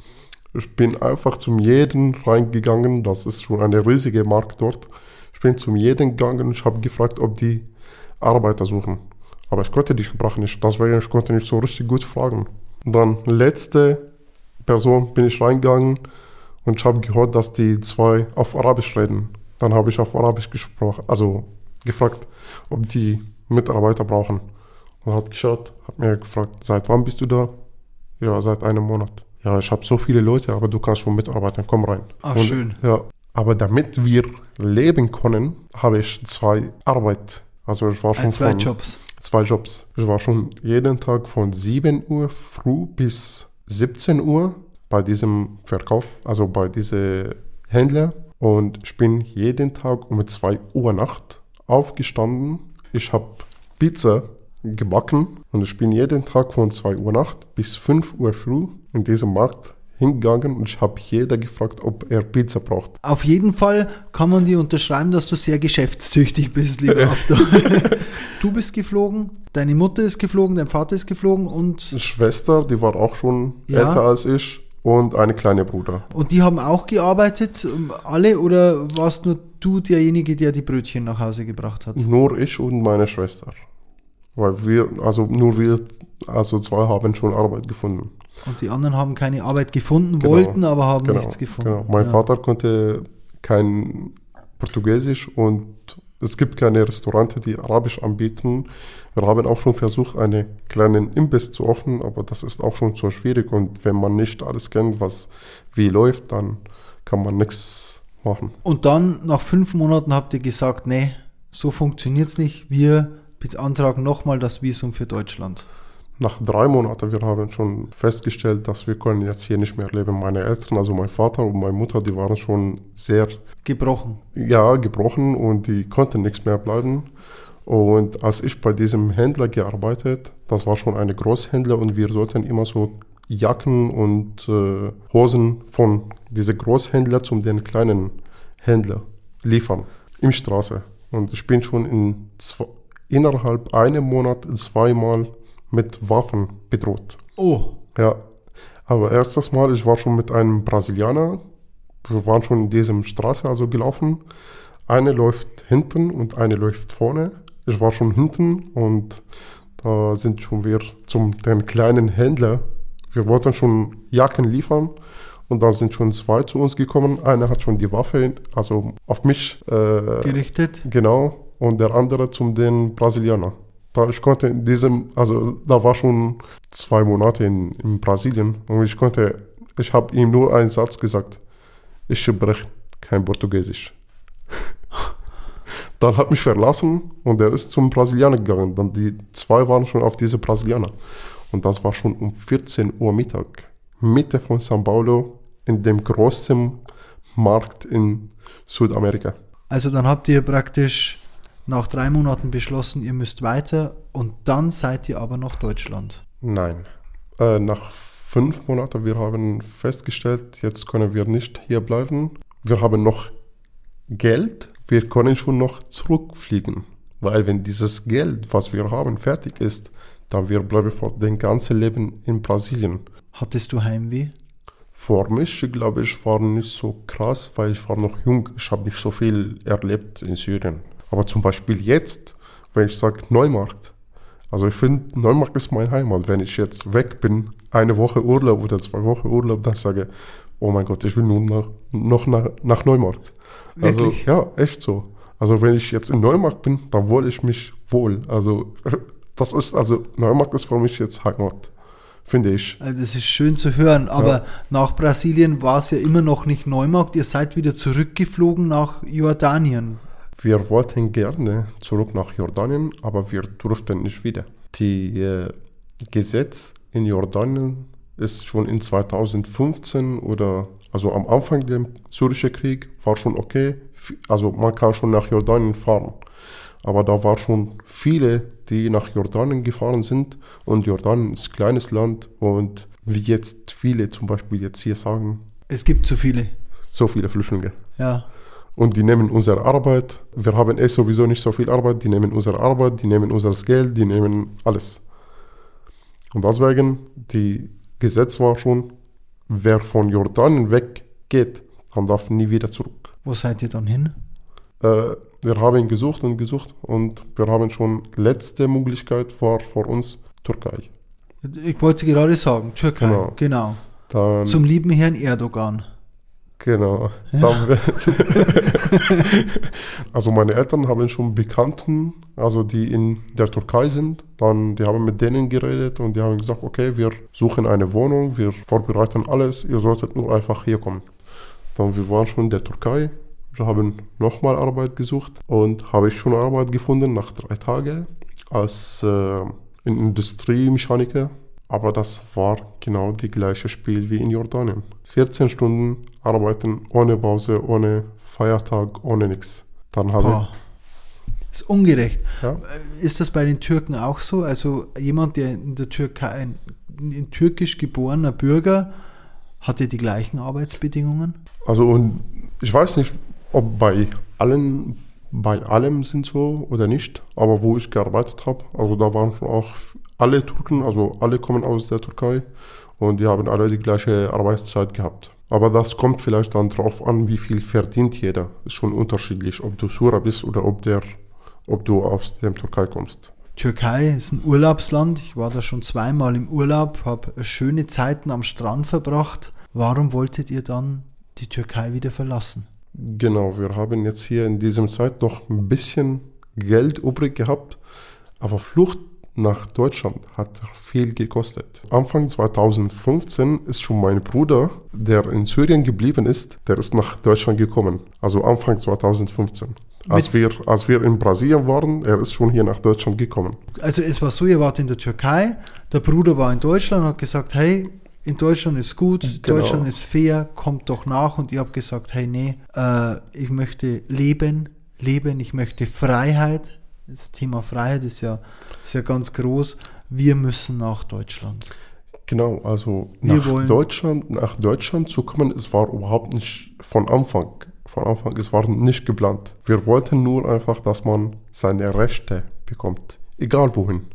ich bin einfach zum jeden reingegangen. Das ist schon eine riesige Markt dort. Ich bin zum jeden gegangen ich habe gefragt, ob die Arbeiter suchen. Aber ich konnte die Sprache nicht. Deswegen ich konnte nicht so richtig gut fragen. dann letzte Person bin ich reingegangen und ich habe gehört, dass die zwei auf Arabisch reden. Dann habe ich auf Arabisch gesprochen, also gefragt, ob die Mitarbeiter brauchen. Und hat geschaut, hat mir gefragt, seit wann bist du da? Ja, seit einem Monat. Ja, ich habe so viele Leute, aber du kannst schon mitarbeiten, komm rein. Ach, und, schön. Ja, aber damit wir leben können, habe ich zwei Arbeit. Also ich war schon zwei von, Jobs. Zwei Jobs. Ich war schon jeden Tag von 7 Uhr früh bis 17 Uhr bei diesem Verkauf, also bei diesem Händler. Und ich bin jeden Tag um 2 Uhr Nacht aufgestanden. Ich habe Pizza gebacken und ich bin jeden Tag von 2 Uhr Nacht bis 5 Uhr früh in diesem Markt hingegangen und ich habe jeder gefragt, ob er Pizza braucht. Auf jeden Fall kann man dir unterschreiben, dass du sehr geschäftstüchtig bist, lieber Abdo. du bist geflogen, deine Mutter ist geflogen, dein Vater ist geflogen und... Schwester, die war auch schon ja. älter als ich und eine kleine Bruder. Und die haben auch gearbeitet, alle, oder warst nur du derjenige, der die Brötchen nach Hause gebracht hat? Nur ich und meine Schwester. Weil wir, also nur wir, also zwei haben schon Arbeit gefunden. Und die anderen haben keine Arbeit gefunden, genau, wollten, aber haben genau, nichts gefunden. Genau. Mein ja. Vater konnte kein Portugiesisch und es gibt keine Restaurante, die Arabisch anbieten. Wir haben auch schon versucht, einen kleinen Imbiss zu öffnen, aber das ist auch schon so schwierig. Und wenn man nicht alles kennt, was wie läuft, dann kann man nichts machen. Und dann nach fünf Monaten habt ihr gesagt, nee, so funktioniert es nicht. Wir beantragen nochmal das Visum für Deutschland. Nach drei Monaten, wir haben schon festgestellt, dass wir können jetzt hier nicht mehr leben. Meine Eltern, also mein Vater und meine Mutter, die waren schon sehr... Gebrochen. Ja, gebrochen und die konnten nichts mehr bleiben. Und als ich bei diesem Händler gearbeitet, das war schon eine Großhändler und wir sollten immer so Jacken und äh, Hosen von diesem Großhändler zum den kleinen Händler liefern im Straße. Und ich bin schon in zwei, innerhalb einem Monat zweimal mit Waffen bedroht. Oh. Ja. Aber erstes Mal, ich war schon mit einem Brasilianer. Wir waren schon in diesem Straße also gelaufen. Eine läuft hinten und eine läuft vorne. Ich war schon hinten und da sind schon wir zum den kleinen Händler. Wir wollten schon Jacken liefern und da sind schon zwei zu uns gekommen. Einer hat schon die Waffe, also auf mich äh, gerichtet. Genau. Und der andere zum den Brasilianer. Da ich konnte in diesem, also da war schon zwei Monate in, in Brasilien und ich konnte, ich habe ihm nur einen Satz gesagt. Ich spreche kein Portugiesisch. Dann hat mich verlassen und er ist zum Brasilianer gegangen. Dann die zwei waren schon auf diese Brasilianer. Und das war schon um 14 Uhr Mittag. Mitte von São Paulo in dem großen Markt in Südamerika. Also dann habt ihr praktisch nach drei Monaten beschlossen, ihr müsst weiter und dann seid ihr aber nach Deutschland. Nein. Äh, nach fünf Monaten, wir haben festgestellt, jetzt können wir nicht hier bleiben. Wir haben noch Geld, wir können schon noch zurückfliegen. Weil wenn dieses Geld, was wir haben, fertig ist, dann wir bleiben für den ganzen Leben in Brasilien. Hattest du Heimweh? Für mich, glaube ich, war nicht so krass, weil ich war noch jung. Ich habe nicht so viel erlebt in Syrien. Aber zum Beispiel jetzt, wenn ich sage Neumarkt, also ich finde, Neumarkt ist mein Heimat. Wenn ich jetzt weg bin, eine Woche Urlaub oder zwei Wochen Urlaub, dann sage ich, oh mein Gott, ich will nun nach, noch nach, nach Neumarkt. Wirklich? Also ja, echt so. Also wenn ich jetzt in Neumarkt bin, dann wohle ich mich wohl. Also das ist, also Neumarkt ist für mich jetzt Heimat, finde ich. Also Das ist schön zu hören, aber Ja. nach Brasilien war es ja immer noch nicht Neumarkt. Ihr seid wieder zurückgeflogen nach Jordanien. Wir wollten gerne zurück nach Jordanien, aber wir durften nicht wieder. Die äh, Gesetz in Jordanien ist schon in 2015 oder also am Anfang des Syrische Krieg war schon okay. Also man kann schon nach Jordanien fahren. Aber da war schon viele, die nach Jordanien gefahren sind. Und Jordanien ist ein kleines Land. Und wie jetzt viele zum Beispiel jetzt hier sagen, Es gibt zu viele. so viele Flüchtlinge. Ja. Und die nehmen unsere Arbeit. Wir haben eh sowieso nicht so viel Arbeit. Die nehmen unsere Arbeit, die nehmen unser Geld, die nehmen alles. Und deswegen, die Gesetz war schon, wer von Jordanien weggeht, dann darf nie wieder zurück. Wo seid ihr dann hin? Äh, wir haben gesucht und gesucht und wir haben schon letzte Möglichkeit war für uns Türkei. Ich wollte gerade sagen, Türkei. Genau. Genau. Dann, Zum lieben Herrn Erdogan. Genau. Wird- also meine Eltern haben schon Bekannten, also die in der Türkei sind. Dann, die haben mit denen geredet und die haben gesagt, okay, wir suchen eine Wohnung, wir vorbereiten alles, ihr solltet nur einfach hier kommen. Dann wir waren schon in der Türkei, wir haben nochmal Arbeit gesucht und habe ich schon Arbeit gefunden nach drei Tagen als äh, in Industriemechaniker. Aber das war genau die gleiche Spiel wie in Jordanien. 14 Stunden arbeiten ohne Pause, ohne Feiertag, ohne nichts. Dann habe Boah. Ist ungerecht. ich, ja, Ist das bei den Türken auch so? Also jemand, der in der Türkei, ein, ein türkisch geborener Bürger, hatte die gleichen Arbeitsbedingungen? also und ich weiß nicht, ob bei allen, bei allem sind so oder nicht, aber wo ich gearbeitet habe, also da waren schon auch alle Türken, also alle kommen aus der Türkei und die haben alle die gleiche Arbeitszeit gehabt. Aber das kommt vielleicht dann drauf an, wie viel verdient jeder. Ist schon unterschiedlich, ob du Sura bist oder ob, der, ob du aus der Türkei kommst. Türkei ist ein Urlaubsland. Ich war da schon zweimal im Urlaub, habe schöne Zeiten am Strand verbracht. Warum wolltet ihr dann die Türkei wieder verlassen? Genau, wir haben jetzt hier in diesem Zeit noch ein bisschen Geld übrig gehabt, aber Flucht nach Deutschland hat viel gekostet. Anfang 2015 ist schon mein Bruder, der in Syrien geblieben ist, der ist nach Deutschland gekommen. Also Anfang 2015. Als wir, als wir in Brasilien waren, er ist schon hier nach Deutschland gekommen. Also es war so, ihr wart in der Türkei, der Bruder war in Deutschland und hat gesagt, hey, in Deutschland ist gut, Genau. Deutschland ist fair, kommt doch nach. Und ihr habt gesagt, hey, nee, äh, ich möchte leben, leben, ich möchte Freiheit. Das Thema Freiheit ist ja, ist ja ganz groß. Wir müssen nach Deutschland. Genau, also Wir nach wollen- Deutschland, nach Deutschland zu kommen, es war überhaupt nicht von Anfang, von Anfang, es war nicht geplant. Wir wollten nur einfach, dass man seine Rechte bekommt, egal wohin.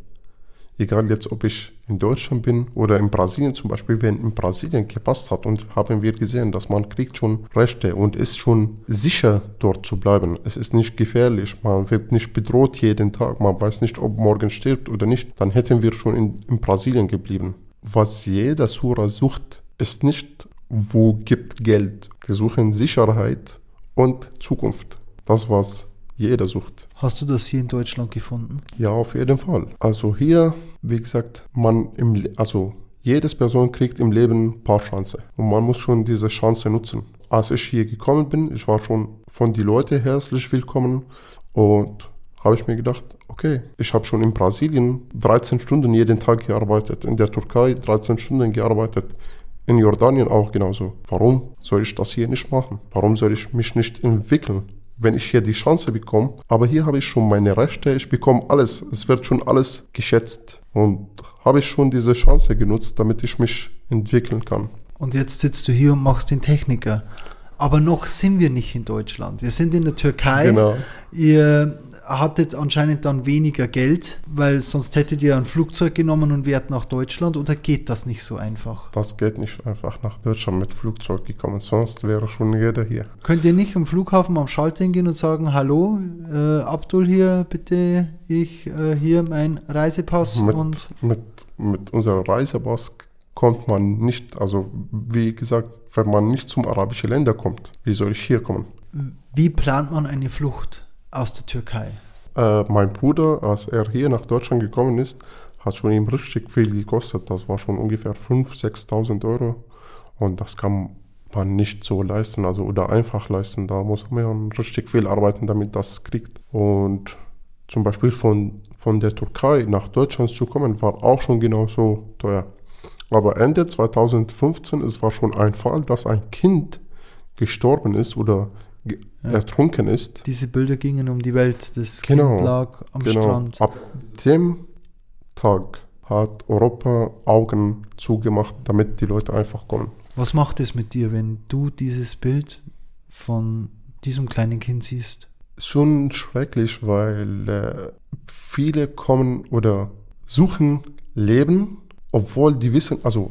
Egal jetzt, ob ich in Deutschland bin oder in Brasilien zum Beispiel, wenn in Brasilien gepasst hat und haben wir gesehen, dass man kriegt schon Rechte und ist schon sicher dort zu bleiben. Es ist nicht gefährlich, man wird nicht bedroht jeden Tag, man weiß nicht, ob morgen stirbt oder nicht, dann hätten wir schon in, in Brasilien geblieben. Was jeder Sura sucht, ist nicht, wo gibt Geld. Wir suchen Sicherheit und Zukunft. Das, was jeder sucht. Hast du das hier in Deutschland gefunden? Ja, auf jeden Fall. Also hier, wie gesagt, man im, also jedes Person kriegt im Leben ein paar Chancen und man muss schon diese Chance nutzen. Als ich hier gekommen bin, ich war schon von den Leuten herzlich willkommen und habe ich mir gedacht, okay, ich habe schon in Brasilien 13 Stunden jeden Tag gearbeitet, in der Türkei 13 Stunden gearbeitet, in Jordanien auch genauso. Warum soll ich das hier nicht machen? Warum soll ich mich nicht entwickeln? Wenn ich hier die Chance bekomme. Aber hier habe ich schon meine Rechte, ich bekomme alles. Es wird schon alles geschätzt. Und habe ich schon diese Chance genutzt, damit ich mich entwickeln kann. Und jetzt sitzt du hier und machst den Techniker. Aber noch sind wir nicht in Deutschland. Wir sind in der Türkei. Genau. Ihr hattet anscheinend dann weniger Geld, weil sonst hättet ihr ein Flugzeug genommen und wärt nach Deutschland oder geht das nicht so einfach? Das geht nicht einfach nach Deutschland mit Flugzeug gekommen, sonst wäre schon jeder hier. Könnt ihr nicht am Flughafen am Schalter hingehen und sagen, hallo, äh, Abdul hier, bitte, ich äh, hier mein Reisepass Mit, und mit, mit unserer Reisepass kommt man nicht, also wie gesagt, wenn man nicht zum arabischen Länder kommt, wie soll ich hier kommen? wie plant man eine Flucht aus der Türkei? Äh, mein Bruder, als er hier nach Deutschland gekommen ist, hat schon ihm richtig viel gekostet. Das war schon ungefähr 5.000, 6.000 Euro. Und das kann man nicht so leisten, also oder einfach leisten. Da muss man richtig viel arbeiten, damit das kriegt. Und zum Beispiel von, von der Türkei nach Deutschland zu kommen, war auch schon genauso teuer. Aber Ende 2015, es war schon ein Fall, dass ein Kind gestorben ist oder Ja. ertrunken ist. Diese Bilder gingen um die Welt. Das Genau, Kind lag am Genau. Strand. Ab dem Tag hat Europa Augen zugemacht, damit die Leute einfach kommen. Was macht es mit dir, wenn du dieses Bild von diesem kleinen Kind siehst? Schon schrecklich, weil äh, viele kommen oder suchen Leben, obwohl die wissen, also,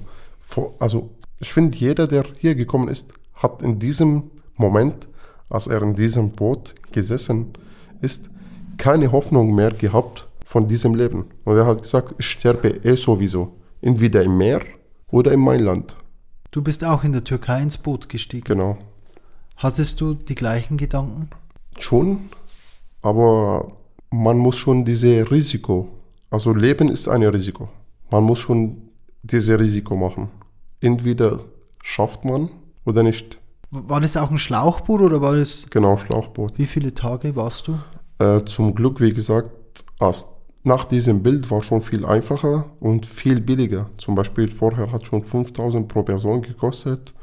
also ich finde, jeder, der hier gekommen ist, hat in diesem Moment, als er in diesem Boot gesessen ist, keine Hoffnung mehr gehabt von diesem Leben. Und er hat gesagt, ich sterbe eh sowieso, entweder im Meer oder in mein Land. Du bist auch in der Türkei ins Boot gestiegen. Genau. Hattest du die gleichen Gedanken? Schon, aber man muss schon diese Risiko, also Leben ist ein Risiko. Man muss schon diese Risiko machen. Entweder schafft man oder nicht. War das auch ein Schlauchboot oder war das. Genau, Schlauchboot. Wie viele Tage warst du? Äh, zum Glück, wie gesagt, erst nach diesem Bild war schon viel einfacher und viel billiger. Zum Beispiel vorher hat schon 5000 pro Person gekostet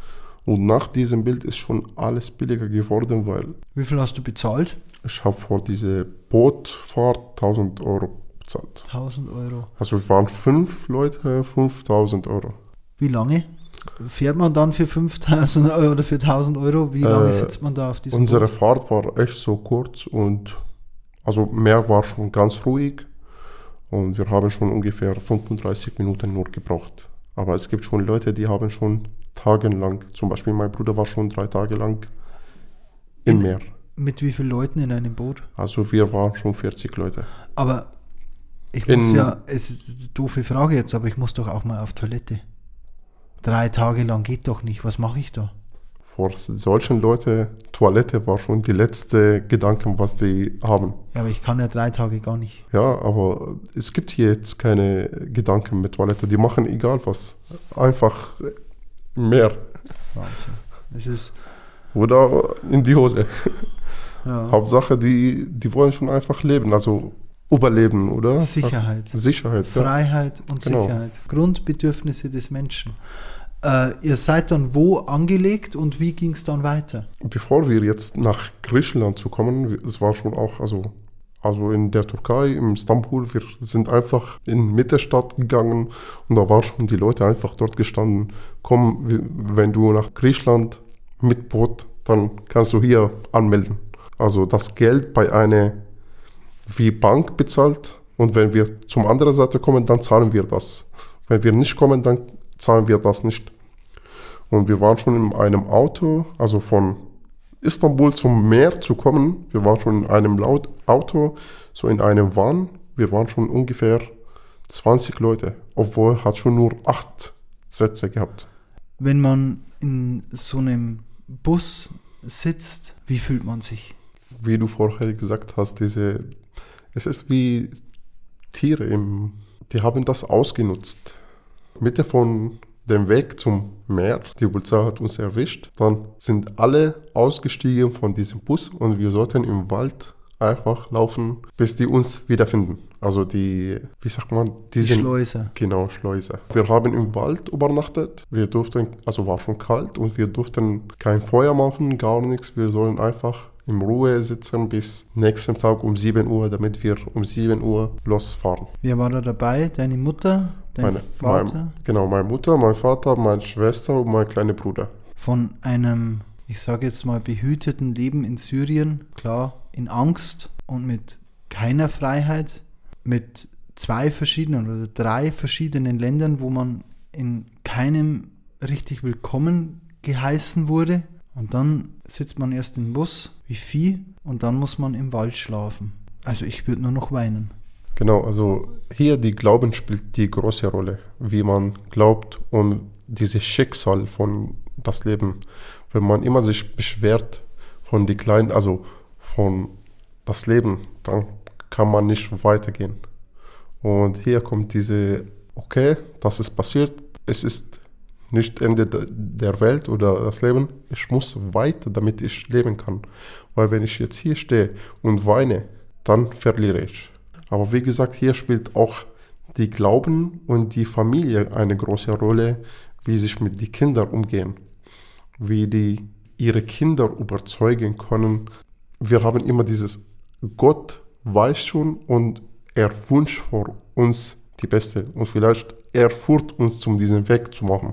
und nach diesem Bild ist schon alles billiger geworden, weil Wie viel hast du bezahlt? ich habe vor diese Bootfahrt 1000 Euro bezahlt. 1000 Euro. Also wir waren fünf Leute, 5000 Euro. Wie lange? Fährt man dann für 5000 Euro oder für 1000 Euro? Wie lange Äh, sitzt man da auf diesem Unsere Boot? Fahrt war echt so kurz und also Meer war schon ganz ruhig und wir haben schon ungefähr 35 Minuten nur gebraucht. Aber es gibt schon Leute, die haben schon tagelang, zum Beispiel mein Bruder war schon drei Tage lang im Meer. Mit wie vielen Leuten in einem Boot? Also wir waren schon 40 Leute. Aber ich In- muss ja, es ist eine doofe Frage jetzt, aber ich muss doch auch mal auf Toilette. Drei Tage lang geht doch nicht. Was mache ich da? Vor solchen Leuten, Toilette war schon die letzte Gedanken, was die haben. Ja, aber ich kann ja drei Tage gar nicht. Ja, aber es gibt hier jetzt keine Gedanken mit Toilette. Die machen egal was. Einfach mehr. Wahnsinn. Es ist, Oder in die Hose. ja, Hauptsache, die, die wollen schon einfach leben. Also überleben, oder? Sicherheit. Sicherheit, ja. Freiheit und Genau. Sicherheit. Grundbedürfnisse des Menschen. Äh, ihr seid dann wo angelegt und wie ging es dann weiter? Bevor wir jetzt nach Griechenland zu kommen, es war schon auch, also, also in der Türkei, in Istanbul, wir sind einfach in Mittelstadt gegangen und da waren schon die Leute einfach dort gestanden. Komm, wenn du nach Griechenland mit Boot, dann kannst du hier anmelden. Also das Geld bei einer wie Bank bezahlt und wenn wir zum anderen Seite kommen, dann zahlen wir das. Wenn wir nicht kommen, dann zahlen wir das nicht. Und wir waren schon in einem Auto, also von Istanbul zum Meer zu kommen. Wir waren schon in einem Auto, so in einem Van. Wir waren schon ungefähr 20 Leute, obwohl hat schon nur acht Sätze gehabt. Wenn man in so einem Bus sitzt, wie fühlt man sich? wie du vorher gesagt hast, diese, es ist wie Tiere, im, die haben das ausgenutzt. Mitte von dem Weg zum Meer, die Polizei hat uns erwischt, dann sind alle ausgestiegen von diesem Bus und wir sollten im Wald einfach laufen, bis die uns wiederfinden. Also die, wie sagt man, die, die Schleuse. Genau, Schleuse. Wir haben im Wald übernachtet. Wir durften, also war schon kalt und wir durften kein Feuer machen, gar nichts. Wir sollen einfach in Ruhe sitzen bis nächsten Tag um 7 Uhr, damit wir um 7 Uhr losfahren. Wer war da dabei? Deine Mutter? Dein meine, Vater? Mein, genau, meine Mutter, mein Vater, meine Schwester und mein kleiner Bruder. Von einem, ich sage jetzt mal, behüteten Leben in Syrien, klar, in Angst und mit keiner Freiheit, mit zwei verschiedenen oder drei verschiedenen Ländern, wo man in keinem richtig willkommen geheißen wurde. Und dann sitzt man erst im Bus wie Vieh und dann muss man im Wald schlafen. Also ich würde nur noch weinen. Genau, also hier die Glauben spielt die große Rolle, wie man glaubt und dieses Schicksal von das Leben. Wenn man immer sich beschwert von die kleinen, also von das Leben, dann kann man nicht weitergehen. Und hier kommt diese, okay, das ist passiert, es ist nicht Ende der Welt oder das Leben, ich muss weiter, damit ich leben kann. Weil wenn ich jetzt hier stehe und weine, dann verliere ich. Aber wie gesagt, hier spielt auch die Glauben und die Familie eine große Rolle, wie sich mit den Kindern umgehen, wie die ihre Kinder überzeugen können. Wir haben immer dieses Gott weiß schon und er wünscht vor uns die Beste und vielleicht er führt uns zum diesen Weg zu machen.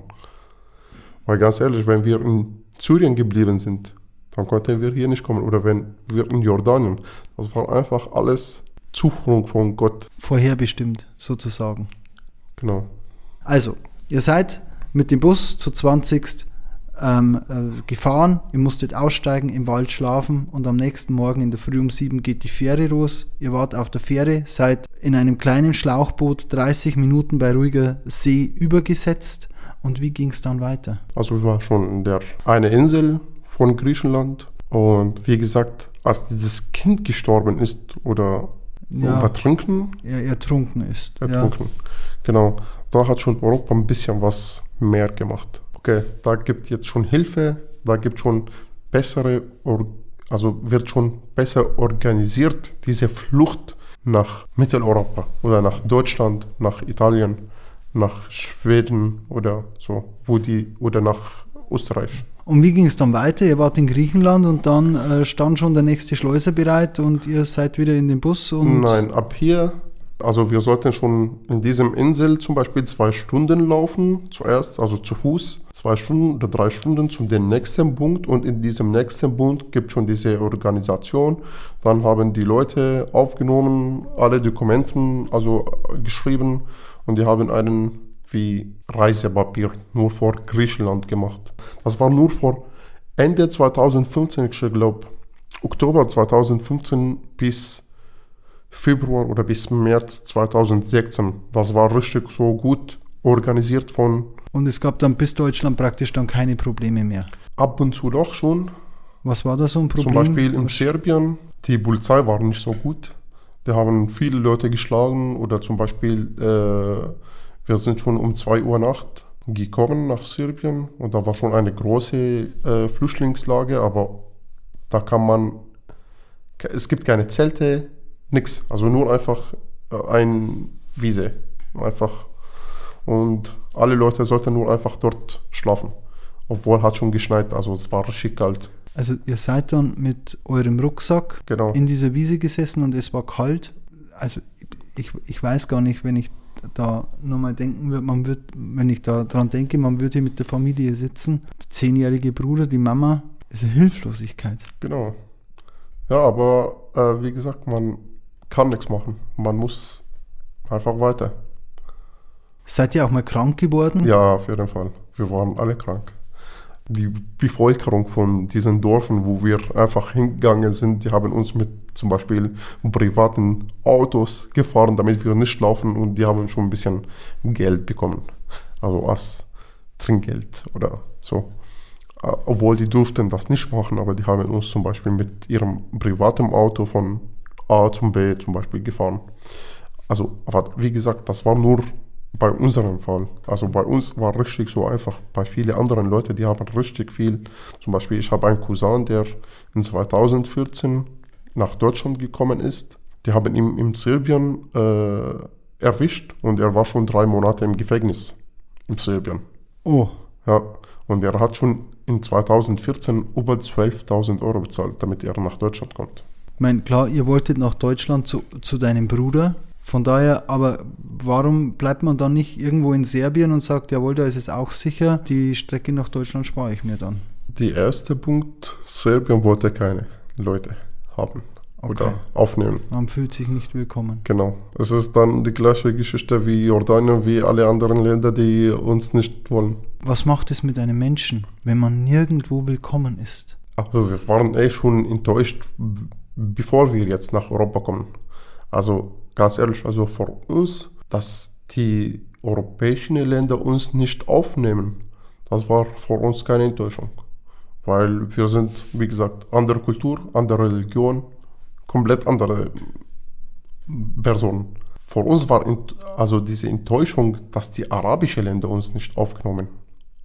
Weil ganz ehrlich, wenn wir in Syrien geblieben sind, dann konnten wir hier nicht kommen. Oder wenn wir in Jordanien, das war einfach alles Zuführung von Gott. Vorherbestimmt, sozusagen. Genau. Also, ihr seid mit dem Bus zu 20 ähm, äh, gefahren, ihr musstet aussteigen, im Wald schlafen und am nächsten Morgen in der Früh um sieben geht die Fähre los. Ihr wart auf der Fähre, seid in einem kleinen Schlauchboot 30 Minuten bei ruhiger See übergesetzt. Und wie ging es dann weiter? Also wir waren schon in der eine Insel von Griechenland und wie gesagt, als dieses Kind gestorben ist oder ja. ertrunken, ja, ertrunken ist. Ertrunken. Ja. Genau. Da hat schon Europa ein bisschen was mehr gemacht okay, da gibt jetzt schon Hilfe, da gibt schon bessere, also wird schon besser organisiert, diese Flucht nach Mitteleuropa oder nach Deutschland, nach Italien, nach Schweden oder so, wo die, oder nach Österreich. Und wie ging es dann weiter? Ihr wart in Griechenland und dann äh, stand schon der nächste Schleuser bereit und ihr seid wieder in den Bus? Und Nein, ab hier also wir sollten schon in diesem Insel zum Beispiel zwei Stunden laufen, zuerst, also zu Fuß, zwei Stunden oder drei Stunden zu dem nächsten Punkt und in diesem nächsten Punkt gibt schon diese Organisation. Dann haben die Leute aufgenommen, alle Dokumenten, also geschrieben und die haben einen wie Reisepapier nur vor Griechenland gemacht. Das war nur vor Ende 2015, ich glaube Oktober 2015 bis Februar oder bis März 2016. Das war richtig so gut organisiert von. Und es gab dann bis Deutschland praktisch dann keine Probleme mehr. Ab und zu doch schon. Was war da so ein Problem? Zum Beispiel in Serbien, die Polizei war nicht so gut. Die haben viele Leute geschlagen oder zum Beispiel, äh, wir sind schon um 2 Uhr Nacht gekommen nach Serbien und da war schon eine große äh, Flüchtlingslage, aber da kann man, es gibt keine Zelte, Nix. Also nur einfach äh, ein Wiese. Einfach. Und alle Leute sollten nur einfach dort schlafen. Obwohl hat schon geschneit, also es war richtig kalt. Also ihr seid dann mit eurem Rucksack genau. in dieser Wiese gesessen und es war kalt. Also ich, ich weiß gar nicht, wenn ich da nur mal denken würde, man wird, wenn ich da dran denke, man würde mit der Familie sitzen, der zehnjährige Bruder, die Mama, ist eine Hilflosigkeit. Genau. Ja, aber äh, wie gesagt, man kann nichts machen. Man muss einfach weiter. Seid ihr auch mal krank geworden? Ja, auf jeden Fall. Wir waren alle krank. Die Bevölkerung von diesen Dörfern, wo wir einfach hingegangen sind, die haben uns mit zum Beispiel privaten Autos gefahren, damit wir nicht laufen und die haben schon ein bisschen Geld bekommen. Also als Trinkgeld oder so. Äh, obwohl die durften das nicht machen, aber die haben uns zum Beispiel mit ihrem privaten Auto von A zum B zum Beispiel gefahren. Also, aber wie gesagt, das war nur bei unserem Fall. Also bei uns war richtig so einfach. Bei vielen anderen Leuten, die haben richtig viel. Zum Beispiel, ich habe einen Cousin, der in 2014 nach Deutschland gekommen ist. Die haben ihn in Serbien äh, erwischt und er war schon drei Monate im Gefängnis in Serbien. Oh. Ja, und er hat schon in 2014 über 12.000 Euro bezahlt, damit er nach Deutschland kommt. Ich meine, klar, ihr wolltet nach Deutschland zu, zu deinem Bruder. Von daher, aber warum bleibt man dann nicht irgendwo in Serbien und sagt, jawohl, da ist es auch sicher, die Strecke nach Deutschland spare ich mir dann? Der erste Punkt, Serbien wollte keine Leute haben Okay. oder aufnehmen. Man fühlt sich nicht willkommen. Genau. Es ist dann die gleiche Geschichte wie Jordanien, wie alle anderen Länder, die uns nicht wollen. Was macht es mit einem Menschen, wenn man nirgendwo willkommen ist? Also wir waren eh schon enttäuscht, bevor wir jetzt nach Europa kommen. Also ganz ehrlich, also für uns, dass die europäischen Länder uns nicht aufnehmen, das war für uns keine Enttäuschung. Weil wir sind, wie gesagt, andere Kultur, andere Religion, komplett andere Personen. Für uns war also diese Enttäuschung, dass die arabischen Länder uns nicht aufgenommen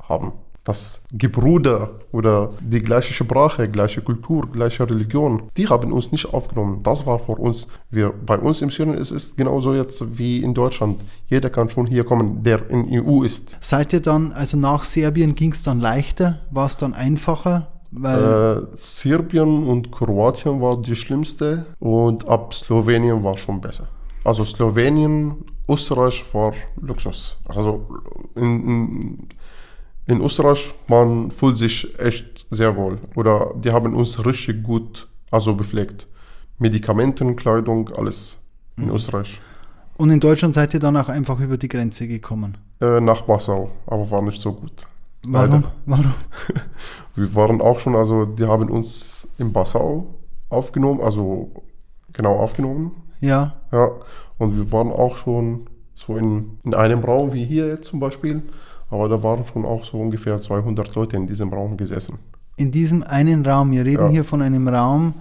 haben. Das Gebrüder oder die gleiche Sprache, gleiche Kultur, gleiche Religion, die haben uns nicht aufgenommen. Das war für uns. Wir, bei uns im Syrien ist es genauso jetzt wie in Deutschland. Jeder kann schon hier kommen, der in EU ist. Seid ihr dann, also nach Serbien ging es dann leichter? War es dann einfacher? Weil, Äh, Serbien und Kroatien war die schlimmste und ab Slowenien war schon besser. Also Slowenien, Österreich war Luxus. Also in, in, in Österreich, man fühlt sich echt sehr wohl. Oder die haben uns richtig gut also bepflegt. Medikamenten, Kleidung, alles in Österreich. und in Deutschland seid ihr dann auch einfach über die Grenze gekommen. Äh, nach Passau, aber war nicht so gut. Warum? Leider. Warum? Wir waren auch schon, also die haben uns in Passau aufgenommen, also genau aufgenommen. Ja, Ja, und wir waren auch schon so in, in einem Raum wie hier jetzt zum Beispiel, aber da waren schon auch so ungefähr 200 Leute in diesem Raum gesessen. in diesem einen Raum. Wir reden Ja. hier von einem Raum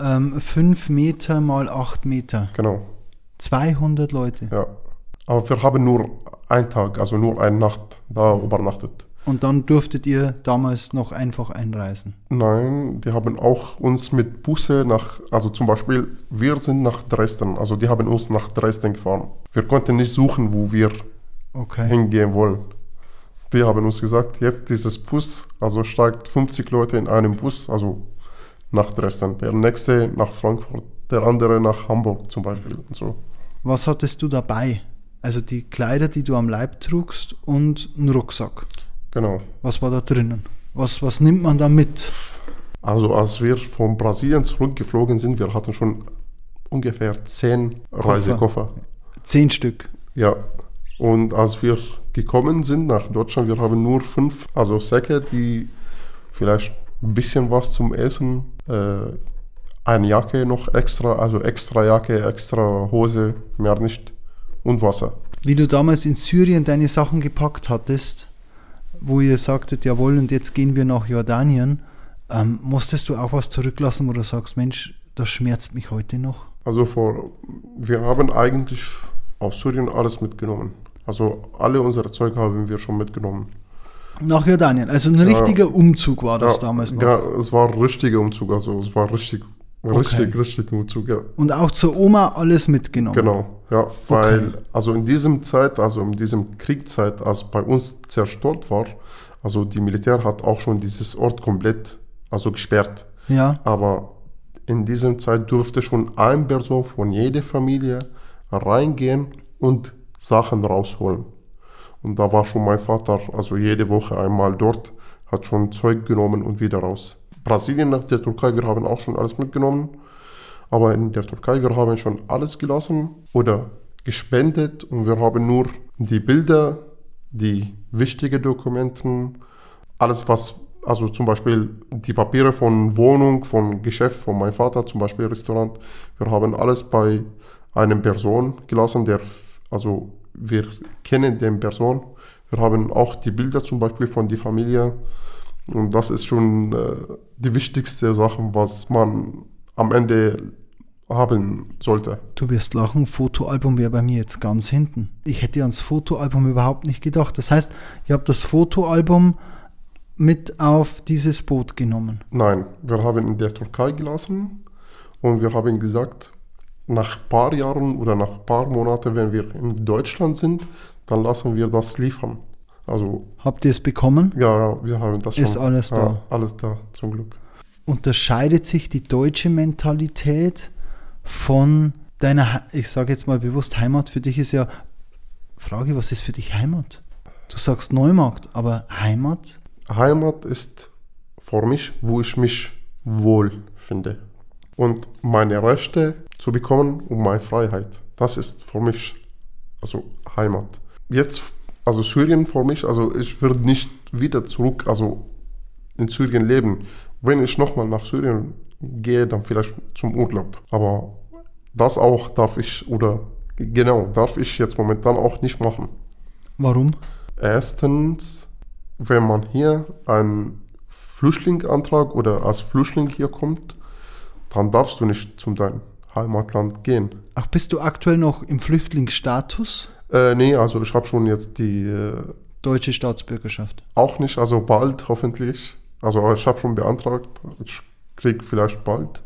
ähm, 5 Meter mal 8 Meter. Genau, 200 Leute. ja. Aber wir haben nur einen Tag, also nur eine Nacht da übernachtet. Und dann durftet ihr damals noch einfach einreisen. Nein, die haben auch uns mit Busse nach, also zum Beispiel, wir sind nach Dresden, also die haben uns nach Dresden gefahren. Wir konnten nicht suchen, wo wir Okay. hingehen wollen. Die haben uns gesagt, jetzt dieses Bus, also steigt 50 Leute in einem Bus, also nach Dresden. Der nächste nach Frankfurt, der andere nach Hamburg zum Beispiel. Und so. Was hattest du dabei? Also die Kleider, die du am Leib trugst und einen Rucksack. Genau. Was war da drinnen? Was, was nimmt man da mit? Also als wir von Brasilien zurückgeflogen sind, wir hatten schon ungefähr 10 Reisekoffer. Zehn Stück. Ja. Und als wir gekommen sind nach Deutschland, wir haben nur fünf, also Säcke, die vielleicht ein bisschen was zum Essen, äh, eine Jacke noch extra, also extra Jacke, extra Hose, mehr nicht und Wasser. Wie du damals in Syrien deine Sachen gepackt hattest, wo ihr sagtet, jawohl, und jetzt gehen wir nach Jordanien, ähm, musstest du auch was zurücklassen, wo du sagst, Mensch, das schmerzt mich heute noch? Also vor, wir haben eigentlich aus Syrien alles mitgenommen. Also alle unsere Zeug haben wir schon mitgenommen. Nach Jordanien. Also ein Ja. richtiger Umzug war das Ja, damals noch. Ja, es war ein richtiger Umzug, also es war richtig, richtig, Okay. richtig Umzug, ja. Und auch zur Oma alles mitgenommen. Genau, ja, weil also in diesem Zeit, also in diesem Kriegszeit, als bei uns zerstört war, also die Militär hat auch schon dieses Ort komplett also gesperrt. Ja, Aber in diesem Zeit durfte schon eine Person von jeder Familie reingehen und Sachen rausholen. Und da war schon mein Vater, also jede Woche einmal dort, hat schon Zeug genommen und wieder raus. Brasilien nach der Türkei, wir haben auch schon alles mitgenommen. Aber in der Türkei, wir haben schon alles gelassen oder gespendet und wir haben nur die Bilder, die wichtigen Dokumenten, alles was, also zum Beispiel die Papiere von Wohnung, von Geschäft von meinem Vater, zum Beispiel Restaurant, wir haben alles bei einer Person gelassen, der, also wir kennen den Person. Wir haben auch die Bilder zum Beispiel von der Familie, Und das ist schon äh, die wichtigste Sache, was man am Ende haben sollte. Du wirst lachen, Fotoalbum wäre bei mir jetzt ganz hinten. Ich hätte ans Fotoalbum überhaupt nicht gedacht. Das heißt, ihr habt das Fotoalbum mit auf dieses Boot genommen. Nein, wir haben in der Türkei gelassen und wir haben gesagt, nach ein paar Jahren oder nach ein paar Monaten, wenn wir in Deutschland sind, dann lassen wir das liefern. Also, Habt ihr es bekommen? ja, wir haben das schon. Ist alles da. Ja, alles da, zum Glück. Unterscheidet sich die deutsche Mentalität von deiner, ich sage jetzt mal bewusst, Heimat für dich ist ja, Frage, was ist für dich Heimat? Du sagst Neumarkt, aber Heimat? Heimat ist für mich, wo ich mich wohl finde. Und meine Rechte zu bekommen und meine Freiheit. Das ist für mich also Heimat. Jetzt, also Syrien für mich, also ich würde nicht wieder zurück, also in Syrien leben. Wenn ich nochmal nach Syrien gehe, dann vielleicht zum Urlaub. Aber das auch darf ich, oder genau, darf ich jetzt momentan auch nicht machen. Warum? Erstens, wenn man hier einen Flüchtlingsantrag oder als Flüchtling hier kommt, dann darfst du nicht zu deinem Heimatland gehen. Ach, bist du aktuell noch im Flüchtlingsstatus? Äh, nee, also ich habe schon jetzt die, äh, Deutsche Staatsbürgerschaft. auch nicht, also bald hoffentlich. Also ich habe schon beantragt, ich krieg vielleicht bald.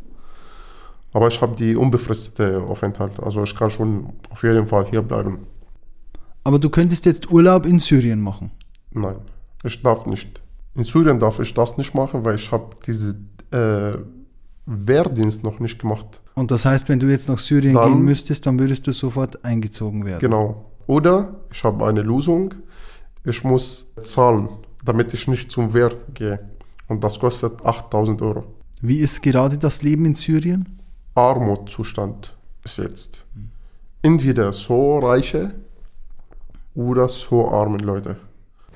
Aber ich habe die unbefristete Aufenthalt, also ich kann schon auf jeden Fall hier bleiben. Aber du könntest jetzt Urlaub in Syrien machen. Nein, ich darf nicht. In Syrien darf ich das nicht machen, weil ich habe diese äh, Wehrdienst noch nicht gemacht. Und das heißt, wenn du jetzt nach Syrien Dann- gehen müsstest, dann würdest du sofort eingezogen werden. Genau. Oder ich habe eine Lösung, ich muss zahlen, damit ich nicht zum Wehr gehe. Und das kostet 8000 Euro. Wie ist gerade das Leben in Syrien? Armutszustand ist jetzt. Entweder so reiche oder so arme Leute.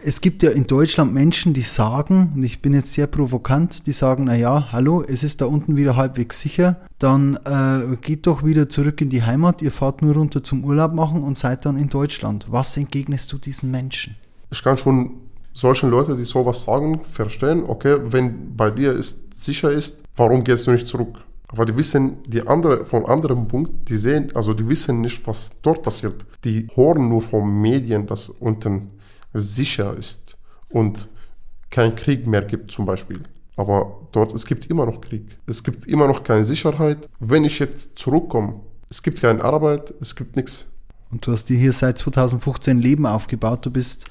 Es gibt ja in Deutschland Menschen, die sagen, und ich bin jetzt sehr provokant, die sagen, na ja, hallo, es ist da unten wieder halbwegs sicher, dann äh, geht doch wieder zurück in die Heimat, ihr fahrt nur runter zum Urlaub machen und seid dann in Deutschland. Was entgegnest du diesen Menschen? ich kann schon solchen Leute, die sowas sagen, verstehen, okay, wenn bei dir ist, sicher ist, warum gehst du nicht zurück? Aber die wissen, die andere, vom anderen Punkt, die sehen, also die wissen nicht, was dort passiert. Die hören nur von Medien, dass unten sicher ist und kein Krieg mehr gibt zum Beispiel. Aber dort, es gibt immer noch Krieg. Es gibt immer noch keine Sicherheit. Wenn ich jetzt zurückkomme, es gibt keine Arbeit, es gibt nichts. Und du hast dir hier seit 2015 ein Leben aufgebaut, du bist...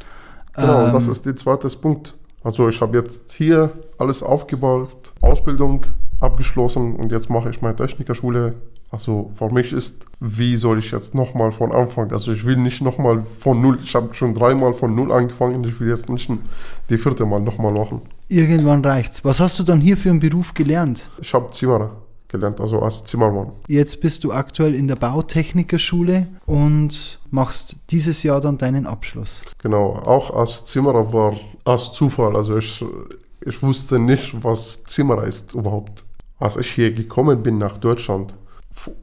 Genau, und das ähm, ist der zweite Punkt. Also ich habe jetzt hier alles aufgebaut, Ausbildung abgeschlossen und jetzt mache ich meine Technikerschule. Also für mich ist, wie soll ich jetzt nochmal von Anfang? Also ich will nicht nochmal von null, ich habe schon dreimal von null angefangen, ich will jetzt nicht die vierte Mal nochmal machen. Irgendwann reicht's. Was hast du dann hier für einen Beruf gelernt? Ich habe Zimmerer gelernt, also als Zimmermann. Jetzt bist du aktuell in der Bautechnikerschule und machst dieses Jahr dann deinen Abschluss. Genau, auch als Zimmerer war als Zufall. Also ich, ich wusste nicht, was Zimmerer ist überhaupt. Als ich hier gekommen bin nach Deutschland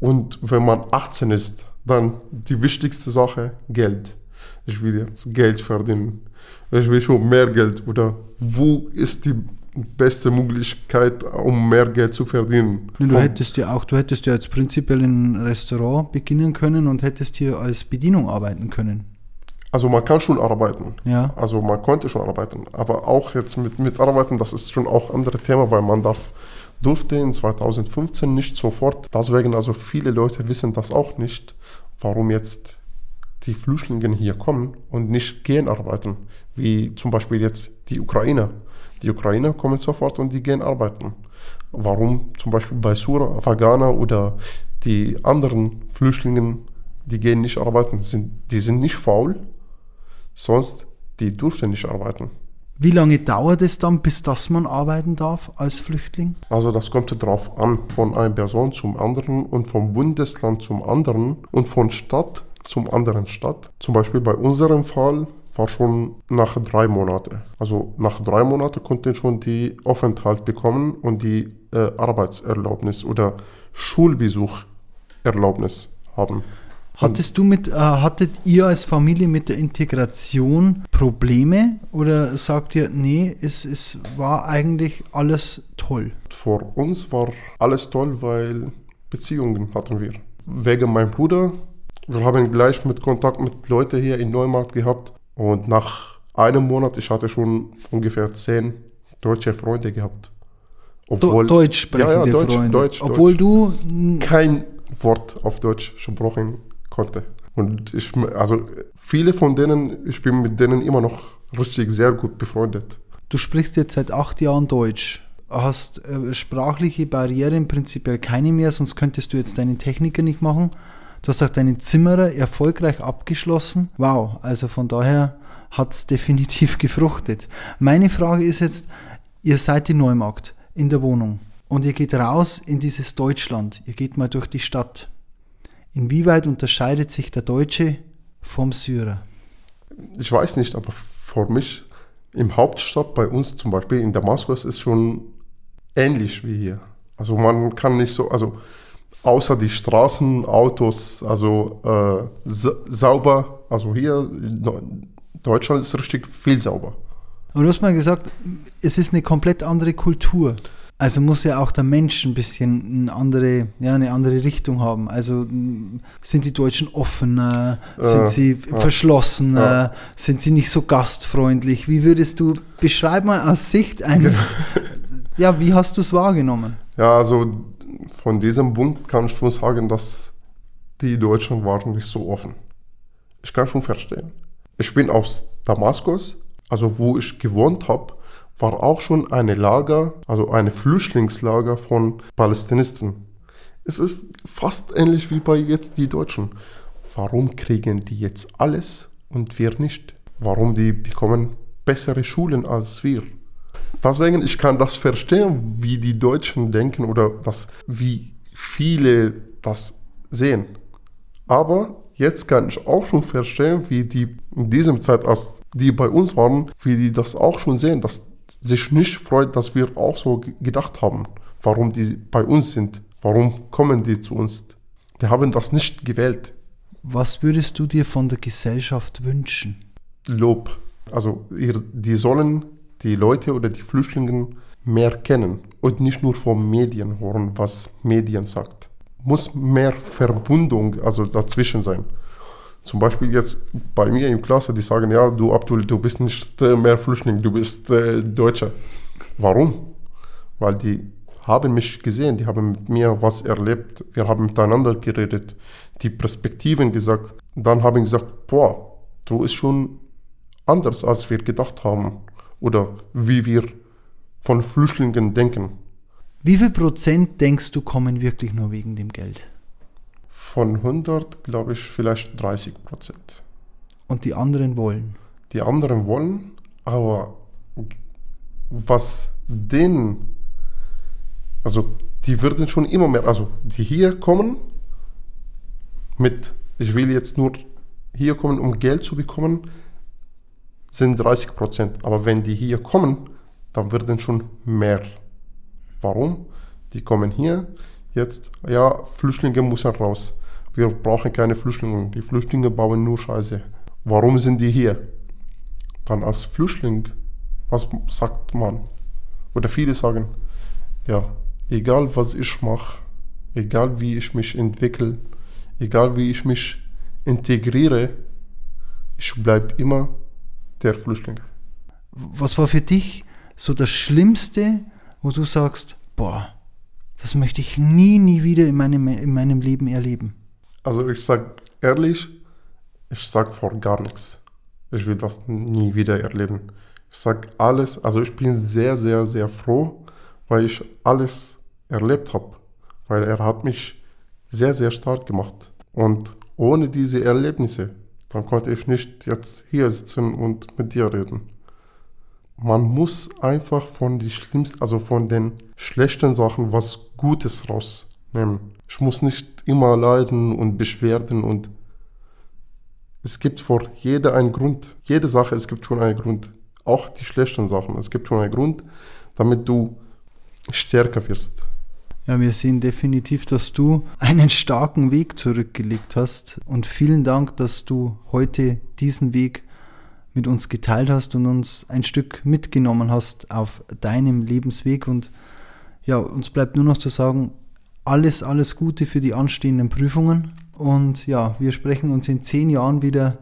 und wenn man 18 ist, dann die wichtigste Sache Geld. Ich will jetzt Geld verdienen. Ich will schon mehr Geld. Oder wo ist die beste Möglichkeit, um mehr Geld zu verdienen? Du Von- hättest ja auch, du hättest ja jetzt prinzipiell in ein Restaurant beginnen können und hättest hier als Bedienung arbeiten können. also man kann schon arbeiten. Ja. Also man konnte schon arbeiten, aber auch jetzt mit, mit Arbeiten, das ist schon auch ein anderes Thema, weil man darf, durfte in 2015 nicht sofort. Deswegen also viele Leute wissen das auch nicht, warum jetzt die Flüchtlinge hier kommen und nicht gehen arbeiten, wie zum Beispiel jetzt die Ukrainer. Die Ukrainer kommen sofort und die gehen arbeiten. Warum zum Beispiel bei Sura, Afghaner oder die anderen Flüchtlinge, die gehen nicht arbeiten, sind, die sind nicht faul, sonst die durften nicht arbeiten. Wie lange dauert es dann, bis dass man arbeiten darf als Flüchtling? Also das kommt darauf an, von einer Person zum anderen und vom Bundesland zum anderen und von Stadt zum anderen Stadt. Zum Beispiel bei unserem Fall war schon nach drei Monaten. Also nach drei Monaten konnten schon die Aufenthalt bekommen und die äh, Arbeitserlaubnis oder Schulbesucherlaubnis haben. Hattest du mit, äh, hattet ihr als Familie mit der Integration Probleme oder sagt ihr, nee, es, es war eigentlich alles toll? Für uns war alles toll, weil Beziehungen hatten wir. Wegen meinem Bruder, wir haben gleich mit Kontakt mit Leuten hier in Neumarkt gehabt und nach einem Monat, ich hatte schon ungefähr zehn deutsche Freunde gehabt. Obwohl, Deutsch sprechende ja, ja, Deutsch, Freunde. Deutsch, Obwohl Deutsch. du kein Wort auf Deutsch sprechen konnte. Und ich, also viele von denen, ich bin mit denen immer noch richtig sehr gut befreundet. Du sprichst jetzt seit acht Jahren Deutsch. Hast äh, sprachliche Barrieren prinzipiell keine mehr, sonst könntest du jetzt deinen Techniker nicht machen. Du hast auch deinen Zimmerer erfolgreich abgeschlossen. Wow, also von daher hat es definitiv gefruchtet. Meine Frage ist jetzt, ihr seid in Neumarkt in der Wohnung und ihr geht raus in dieses Deutschland. Ihr geht mal durch die Stadt. Inwieweit unterscheidet sich der Deutsche vom Syrer? Ich weiß nicht, aber für mich im Hauptstadt bei uns zum Beispiel in Damaskus ist schon ähnlich wie hier. Also man kann nicht so, also außer die Straßen, Autos, also äh, sauber, also hier Deutschland ist richtig viel sauber. Aber du hast mal gesagt, es ist eine komplett andere Kultur. Also muss ja auch der Mensch ein bisschen eine andere, ja, eine andere Richtung haben. Also sind die Deutschen offener, sind äh, sie äh, verschlossener, äh. sind sie nicht so gastfreundlich? Wie würdest du beschreiben aus Sicht eines, ja, wie hast du es wahrgenommen? Ja, also von diesem Punkt kann ich schon sagen, dass die Deutschen waren nicht so offen. Ich kann schon verstehen. Ich bin aus Damaskus, also wo ich gewohnt habe, war auch schon eine Lager, also eine Flüchtlingslager von Palästinisten. Es ist fast ähnlich wie bei jetzt die Deutschen. Warum kriegen die jetzt alles und wir nicht? Warum die bekommen bessere Schulen als wir? Deswegen, ich kann das verstehen, wie die Deutschen denken oder das, wie viele das sehen. Aber jetzt kann ich auch schon verstehen, wie die in diesem Zeit, als die bei uns waren, wie die das auch schon sehen, dass sich nicht freut, dass wir auch so gedacht haben, warum die bei uns sind, warum kommen die zu uns. Die haben das nicht gewählt. Was würdest du dir von der Gesellschaft wünschen? Lob. Also die sollen die Leute oder die Flüchtlinge mehr kennen und nicht nur von Medien hören, was Medien sagt. Muss mehr Verbundung also dazwischen sein. Zum Beispiel jetzt bei mir in Klasse, die sagen, ja, du Abdul, du bist nicht äh, mehr Flüchtling, du bist äh, Deutscher. Warum? Weil die haben mich gesehen, die haben mit mir was erlebt, wir haben miteinander geredet, die Perspektiven gesagt. Dann haben gesagt, boah, du bist schon anders, als wir gedacht haben oder wie wir von Flüchtlingen denken. Wie viel Prozent denkst du kommen wirklich nur wegen dem Geld? Von 100 glaube ich vielleicht 30 Prozent. Und die anderen wollen? Die anderen wollen, aber was denen, also die würden schon immer mehr, also die hier kommen mit, ich will jetzt nur hier kommen, um Geld zu bekommen, sind 30 Prozent. Aber wenn die hier kommen, dann werden schon mehr. Warum? Die kommen hier, jetzt, ja, Flüchtlinge müssen raus. Wir brauchen keine Flüchtlinge. Die Flüchtlinge bauen nur Scheiße. Warum sind die hier? Dann als Flüchtling, was sagt man? Oder viele sagen, ja, egal was ich mache, egal wie ich mich entwickle, egal wie ich mich integriere, ich bleibe immer der Flüchtling. Was war für dich so das Schlimmste, wo du sagst, boah, das möchte ich nie, nie wieder in meinem, in meinem Leben erleben? Also ich sage ehrlich, ich sage vor gar nichts. Ich will das nie wieder erleben. Ich sage alles, also ich bin sehr, sehr, sehr froh, weil ich alles erlebt habe. Weil er hat mich sehr, sehr stark gemacht. Und ohne diese Erlebnisse, dann konnte ich nicht jetzt hier sitzen und mit dir reden. Man muss einfach von die schlimmsten, also von den schlechten Sachen was Gutes rausnehmen. Ich muss nicht immer leiden und beschwerden und es gibt vor jeder einen Grund. Jede Sache, es gibt schon einen Grund. Auch die schlechten Sachen. Es gibt schon einen Grund, damit du stärker wirst. Ja, wir sehen definitiv, dass du einen starken Weg zurückgelegt hast und vielen Dank, dass du heute diesen Weg mit uns geteilt hast und uns ein Stück mitgenommen hast auf deinem Lebensweg und ja, uns bleibt nur noch zu sagen, alles, alles Gute für die anstehenden Prüfungen und ja, wir sprechen uns in zehn Jahren wieder,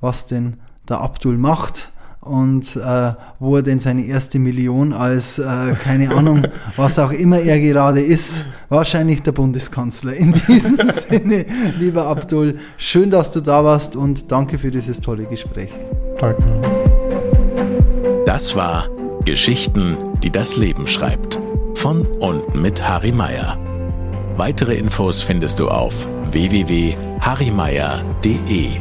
was denn der Abdul macht und äh, wo er denn seine erste Million als, äh, keine Ahnung, was auch immer er gerade ist, wahrscheinlich der Bundeskanzler. In diesem Sinne, lieber Abdul, schön, dass du da warst und danke für dieses tolle Gespräch. Danke. Das war Geschichten, die das Leben schreibt. Von und mit Harry Meyer. Weitere Infos findest du auf www.harrymeier.de.